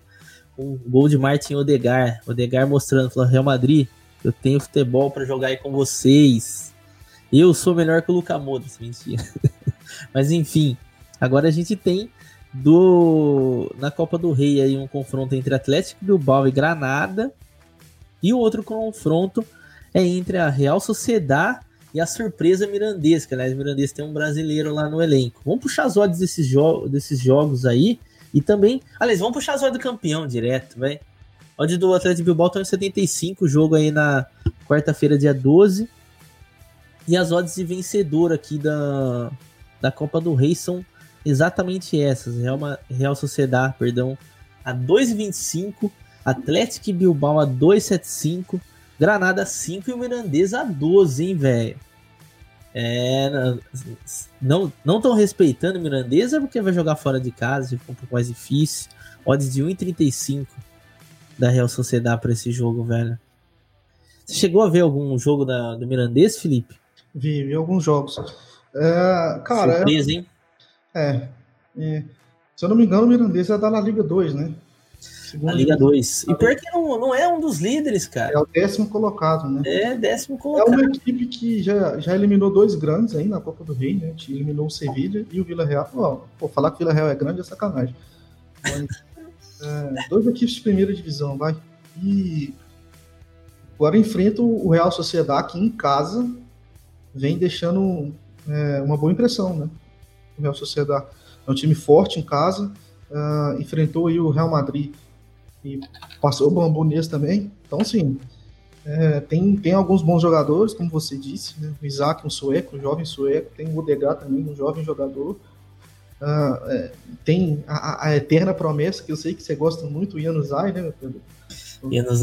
Um gol de Martin Odegar. Odegar mostrando, falando, Real Madrid, eu tenho futebol pra jogar aí com vocês. Eu sou melhor que o Luca Modric, mentira. Mas enfim, agora a gente tem do na Copa do Rei aí um confronto entre Atlético Bilbao e Granada. E o outro confronto é entre a Real Sociedad e a surpresa Mirandês, que aliás, Mirandês tem um brasileiro lá no elenco. Vamos puxar as odds desses, jo desses jogos aí. E também, aliás, vamos puxar as odds do campeão direto, vai. Odd do Atlético Bilbao estão em 75, jogo aí na quarta-feira, dia 12. E as odds de vencedor aqui da, da Copa do Rei são exatamente essas. Real, Real Sociedad, perdão, a 2,25. Atlético Bilbao a 2,75. Granada 5 e o Mirandês a 12, hein, velho? É, não não estão respeitando o Mirandês é porque vai jogar fora de casa, fica um pouco mais difícil. Odds de 1,35 da Real Sociedad para esse jogo, velho. Você chegou a ver algum jogo da, do Mirandês, Felipe? Vi, vi alguns jogos. É, cara, Surpresa, hein? É, é, se eu não me engano, o Mirandês é da La Liga 2, né? Segundo Na Liga 2. E pior que não, não é um dos líderes, cara. É o décimo colocado, né? É décimo É colocado. uma equipe que já, já eliminou dois grandes aí na Copa do Rei, né? Eliminou o Sevilha e o Vila Real. Ó, pô, falar que o Vila Real é grande é sacanagem. Mas, é, dois equipes de primeira divisão, vai. E agora enfrenta o Real Sociedad aqui em casa, vem deixando é, uma boa impressão, né? O Real Sociedad é um time forte em casa, ah, enfrentou aí o Real Madrid e passou o bambu nesse também. Então, assim, é, tem, tem alguns bons jogadores, como você disse, né? o Isaac, um sueco, um jovem sueco, tem o Odegaard também, um jovem jogador. Ah, é, tem a, a eterna promessa, que eu sei que você gosta muito, o Januzaj, né, meu Pedro?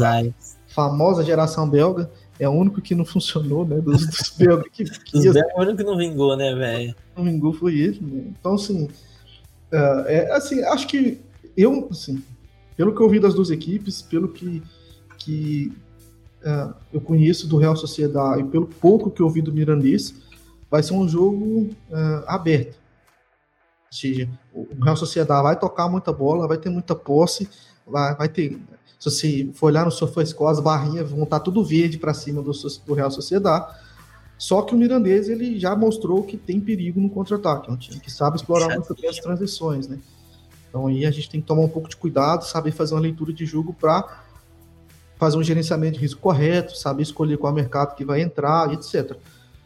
Aires. Famosa geração belga, é o único que não funcionou, né, dos, dos belgas que, que Os Belgas, o único que não vingou, né, velho? não vingou foi ele. Né? Então, assim, ah, é, assim, acho que eu, assim, pelo que eu vi das duas equipes, pelo que, que ah, eu conheço do Real Sociedade e pelo pouco que eu vi do Mirandês, vai ser um jogo ah, aberto. Ou seja, o Real Sociedade vai tocar muita bola, vai ter muita posse, vai, vai ter. Se você for olhar no SofaScore, as barrinhas vão estar tudo verde para cima do, do Real Sociedade. Só que o Mirandês ele já mostrou que tem perigo no contra-ataque. É um time que sabe explorar muito bem as transições, né? Então aí a gente tem que tomar um pouco de cuidado, saber fazer uma leitura de jogo para fazer um gerenciamento de risco correto, saber escolher qual mercado que vai entrar, etc.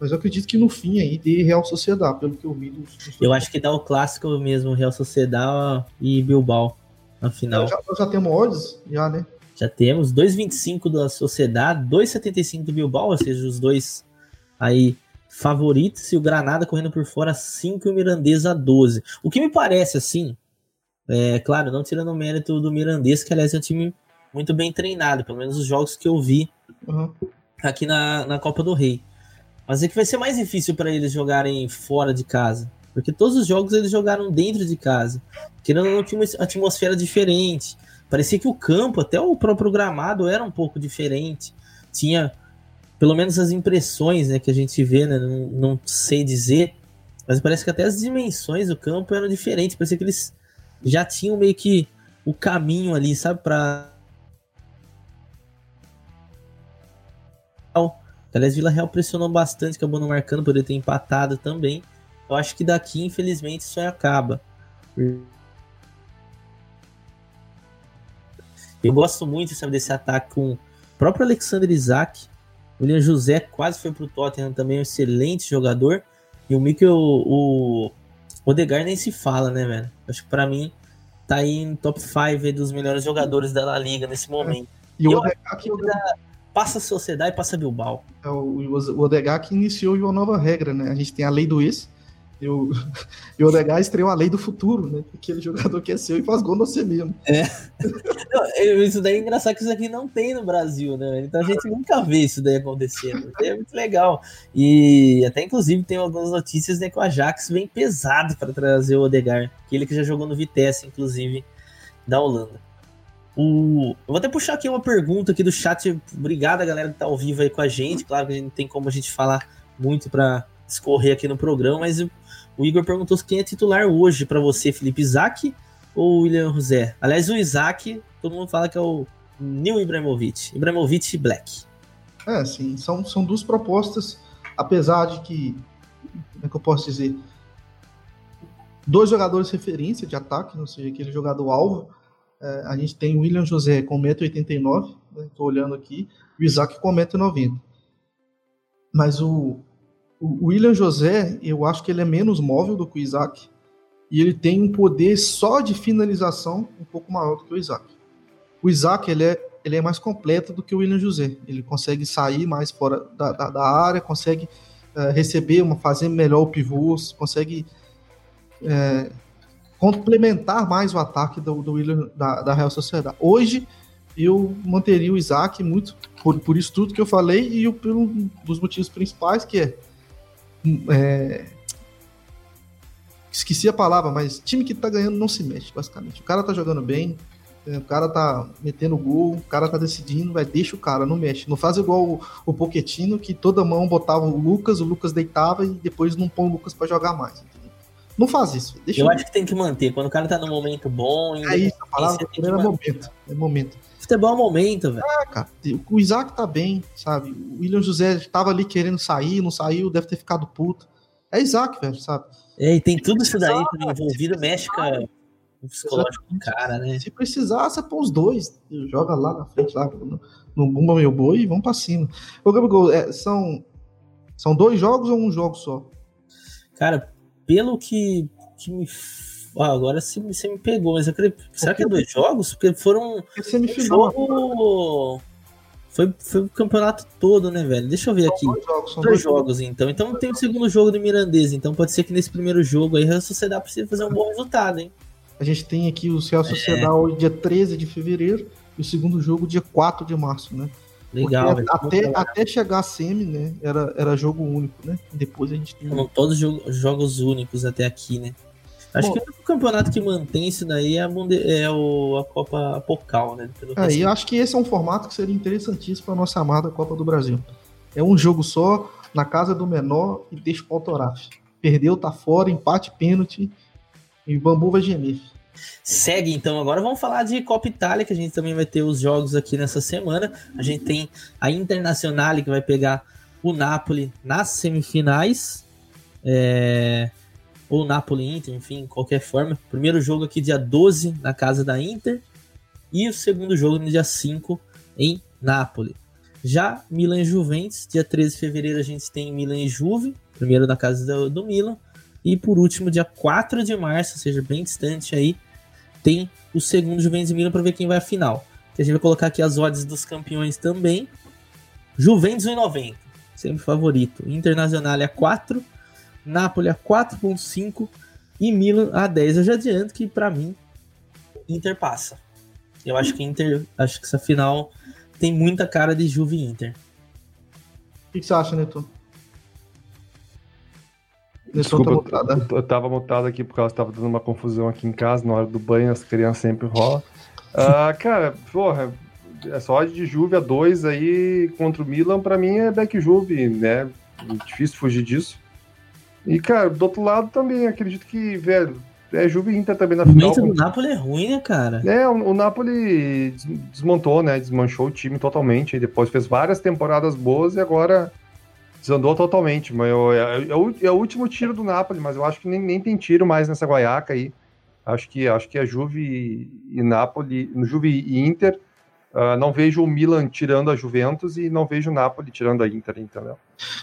Mas eu acredito que no fim aí de Real Sociedade, pelo que eu vi dos, dos Eu acho que dá o clássico mesmo, Real Sociedad e Bilbao na final. já, já temos odds, já, né? Já temos 2,25 da Sociedade, 2,75 do Bilbao, ou seja, os dois aí favoritos, e o Granada correndo por fora 5 e o Mirandês a 12. O que me parece assim, é claro, não tirando o mérito do Mirandês, que aliás é um time muito bem treinado, pelo menos os jogos que eu vi Uhum. aqui na, na Copa do Rei. Mas é que vai ser mais difícil para eles jogarem fora de casa. Porque todos os jogos eles jogaram dentro de casa. Querendo não, tinha uma atmosfera diferente. Parecia que o campo, até o próprio gramado, era um pouco diferente. Tinha, pelo menos as impressões né, que a gente vê, né, não, não sei dizer, Mas parece que até as dimensões do campo eram diferentes. Parecia que eles já tinham meio que o caminho ali, sabe? Pra. Aliás, Vila Real pressionou bastante, acabou não marcando, poderia ter empatado também. Eu acho que daqui, infelizmente, isso aí acaba. Eu gosto muito sabe, desse ataque com o próprio Alexander Isaac. O William José quase foi pro Tottenham também, um excelente jogador. E o Mikkel, o Odegaard nem se fala, né, velho? Acho que pra mim tá aí em top 5 dos melhores jogadores da La Liga nesse momento. E o Odegaard passa a Sociedade e passa Bilbao. É o, o Odegaard que iniciou uma nova regra, né? A gente tem a lei do ex, e o, e o Odegaard estreou a lei do futuro, né? Aquele jogador que é seu e faz gol no você mesmo. É. Não, isso daí é engraçado que isso aqui não tem no Brasil, né? Então a gente nunca vê isso daí acontecendo. É muito legal. E até inclusive tem algumas notícias né, que o Ajax vem pesado para trazer o Odegaard. Aquele que já jogou no Vitesse, inclusive, da Holanda. O... Eu vou até puxar aqui uma pergunta aqui do chat. Obrigado a galera que tá ao vivo aí com a gente. Claro que a gente não tem como a gente falar muito para escorrer aqui no programa, mas o Igor perguntou quem é titular hoje para você, Felipe Isaac ou William José? Aliás, o Isaac, todo mundo fala que é o New Ibrahimovic, Ibrahimovic Black. É, sim, são, são duas propostas, apesar de que, como é que eu posso dizer, dois jogadores referência de ataque, ou seja, aquele jogador alvo, é, a gente tem o William José com 1,89m, estou né, olhando aqui, o Isaac com 1,90m. Mas o, o William José, eu acho que ele é menos móvel do que o Isaac. E ele tem um poder só de finalização um pouco maior do que o Isaac. O Isaac ele é, ele é mais completo do que o William José. Ele consegue sair mais fora da, da, da área, consegue uh, receber, uma, fazer melhor o pivô, consegue uh, complementar mais o ataque do, do William, da, da Real Sociedade. Hoje, eu manteria o Isaac muito por, por isso tudo que eu falei e por um dos motivos principais que é é... Esqueci a palavra, mas time que tá ganhando não se mexe, basicamente. O cara tá jogando bem, é, o cara tá metendo gol, o cara tá decidindo, vai, deixa o cara, não mexe. Não faz igual o, o Poquetino, que toda mão botava o Lucas, o Lucas deitava e depois não põe o Lucas para jogar mais. Entendeu? Não faz isso. Deixa eu acho que tem que manter. Quando o cara tá no momento bom. É isso, a palavra é momento. É momento. Futebol é momento, velho. É, cara. O Isaac tá bem, sabe? O William José tava ali querendo sair, não saiu, deve ter ficado puto. É Isaac, velho, sabe? É, e tem tudo isso daí também envolvido, mexe com o psicológico do cara, né? Se precisar, você põe os dois, joga lá na frente, lá no, no Bumba Meu Boi e vamos pra cima. Ô, Gabriel, é, são, são dois jogos ou um jogo só? Cara, pelo que, que me agora você, você me pegou, mas eu creio. Será que é dois jogos? Porque foram. É semifinal. Jogo... Foi, foi o campeonato todo, né, velho? Deixa eu ver são aqui. Dois jogos, dois, dois jogos, jogos, então. Então tem o segundo jogo do Mirandês. Então pode ser que nesse primeiro jogo aí a Sociedade precisa fazer um bom resultado, hein? A gente tem aqui o Real Sociedade é. dia 13 de fevereiro, e o segundo jogo, dia 4 de março, né? Legal, velho. Até, até chegar a semi, né? Era, era jogo único, né? Depois a gente tem. São todos jogos únicos até aqui, né? Acho Bom, que o único campeonato que mantém isso daí é a, é o, a Copa Pocal, né? É, e eu acho que esse é um formato que seria interessantíssimo para a nossa amada Copa do Brasil. É um jogo só, na casa do menor e deixa o autoraf. Perdeu, tá fora, empate, pênalti e bambu vai gemer. Segue então, agora vamos falar de Copa Itália, que a gente também vai ter os jogos aqui nessa semana. A gente tem a Internacional que vai pegar o Napoli nas semifinais. É ou Napoli Inter, enfim, qualquer forma. Primeiro jogo aqui dia 12 na casa da Inter e o segundo jogo no dia 5 em Nápoles. Já Milan e Juventus, dia 13 de fevereiro a gente tem Milan e Juve, primeiro na casa do, do Milan, e por último dia 4 de março, ou seja, bem distante aí, tem o segundo Juventus e Milan para ver quem vai à final. a gente vai colocar aqui as odds dos campeões também. Juventus 1,90, sempre favorito. Internacional é 4 Napoli a 4.5 e Milan a 10. Eu já adianto que para mim Inter passa. Eu acho que Inter, acho que essa final tem muita cara de Juve Inter. O que, que você acha, Neto? Desculpa, tá eu, eu tava mutado aqui porque ela estava dando uma confusão aqui em casa na hora do banho, as crianças sempre rolam. Uh, cara, porra, é só de Juve a 2 aí contra o Milan, para mim é back Juve, né? Difícil fugir disso. E, cara, do outro lado também, acredito que, velho, é Juve Inter também na O final. momento do Napoli é ruim, né, cara? É, o, o Napoli des- desmontou, né? Desmanchou o time totalmente. E depois fez várias temporadas boas e agora desandou totalmente. Mas eu- é, é o, é o último tiro do Napoli, mas eu acho que nem, nem tem tiro mais nessa guaiaca aí. Acho que, acho que é Juve e Napoli, Juve e Inter. Ah, não vejo o Milan tirando a Juventus e não vejo o Napoli tirando a Inter, entendeu?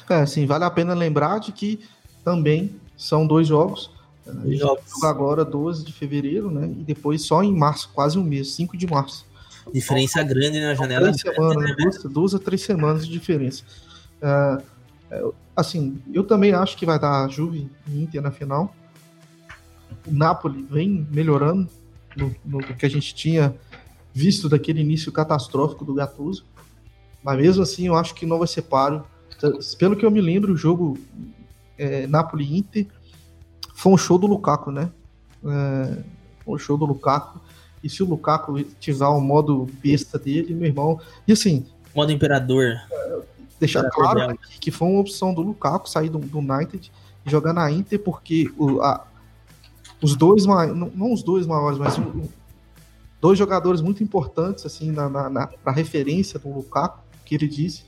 É, assim, vale a pena lembrar de que também são dois jogos. A gente Jogos. joga agora 12 de fevereiro, né? E depois só em março, quase um mês, 5 de março. Diferença grande na janela. Três semanas, né? duas, duas a três semanas de diferença. É, assim, eu também acho que vai dar Juve e Inter na final. O Napoli vem melhorando no, no que a gente tinha visto daquele início catastrófico do Gattuso. Mas mesmo assim, eu acho que não vai ser páreo. Pelo que eu me lembro, o jogo é, Napoli-Inter foi um show do Lukaku, né? É, foi um show do Lukaku. E se o Lukaku tiver o modo besta dele, meu irmão. E assim, Modo Imperador. deixar Imperador claro né, que foi uma opção do Lukaku sair do, do United e jogar na Inter, porque o- a- os dois, não, não os dois maiores, mas um- dois jogadores muito importantes assim na, na, na referência do Lukaku, que ele disse,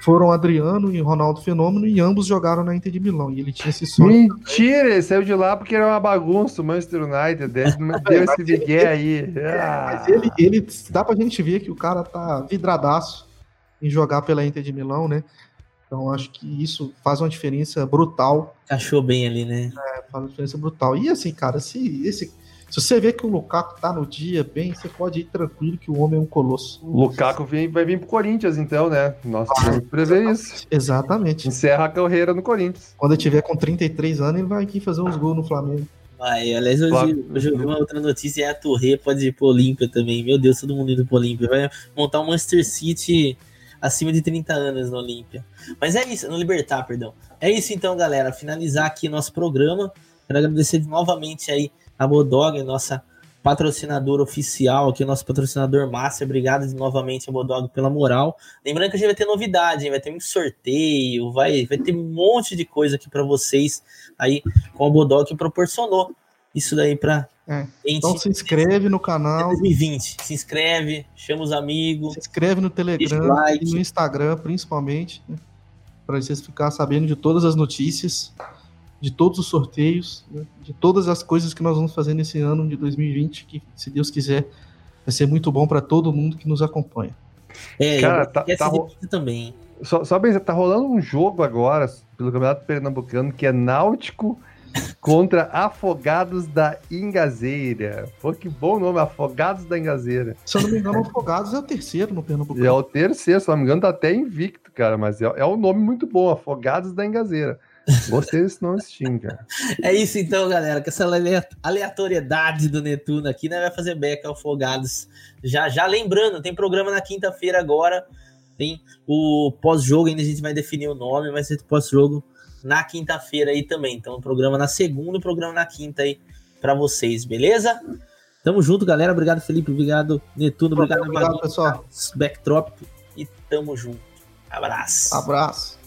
foram Adriano e Ronaldo Fenômeno, e ambos jogaram na Inter de Milão. E ele tinha esse sonho. Mentira, ele saiu de lá porque era uma bagunça o Manchester United. Deu, deu esse migué aí. Ah. Mas ele, ele dá pra gente ver que o cara tá vidradaço em jogar pela Inter de Milão, né? Então acho que isso faz uma diferença brutal. Achou bem ali, né? Faz uma diferença brutal. E assim, cara, se, esse, se você vê que o Lukaku tá no dia bem, você pode ir tranquilo que o homem é um colosso. O Lukaku vem, vai vir pro Corinthians, então, né? Nós temos que prever isso. Exatamente. Encerra a carreira no Corinthians. Quando ele tiver com 33 anos, ele vai aqui fazer uns gols no Flamengo. Vai, aliás, hoje, Claro. hoje eu vi uma outra notícia, é a Torre pode ir pro Olímpia também. Meu Deus, todo mundo indo pro Olímpia. Vai montar um Manchester City acima de 30 anos no Olímpia. Mas é isso, no Libertar, perdão. É isso então, galera. Finalizar aqui nosso programa. Quero agradecer novamente aí a Bodog, nossa patrocinadora oficial, aqui, nosso patrocinador Márcio. Obrigado novamente a Bodog pela moral. Lembrando que a gente vai ter novidade, vai ter um sorteio, vai, vai ter um monte de coisa aqui para vocês aí com a Bodog que proporcionou isso daí para É. Então se inscreve no canal, 2020. Se inscreve, chama os amigos. se inscreve no Telegram like. e no Instagram, principalmente, né? para vocês ficarem sabendo de todas as notícias, de todos os sorteios, né? de todas as coisas que nós vamos fazer nesse ano de 2020, que, se Deus quiser, vai ser muito bom para todo mundo que nos acompanha. É, Cara, eu tá- esquece tá de ro- também. Só, só bem, tá rolando um jogo agora pelo Campeonato Pernambucano que é Náutico contra Afogados da Ingazeira. Pô, que bom nome, Afogados da Ingazeira. Se eu não me engano, Afogados é o terceiro no Pernambuco. E é o terceiro, se não me engano, tá até invicto, cara. Mas é, é um nome muito bom, Afogados da Ingazeira. Gostei desse nome time, cara. É isso então, galera. Com essa alea- aleatoriedade do Netuno aqui, né? Vai fazer beca afogados. Já, já lembrando, tem programa na quinta-feira agora. Tem o pós-jogo, ainda a gente vai definir o nome, mas esse pós-jogo na quinta-feira aí também. Então, o programa na segunda e o programa na quinta aí pra vocês, beleza? Tamo junto, galera. Obrigado, Felipe. Obrigado, Netuno. Obrigado, Obrigado, pessoal. Backdrop. E tamo junto. Abraço. Abraço.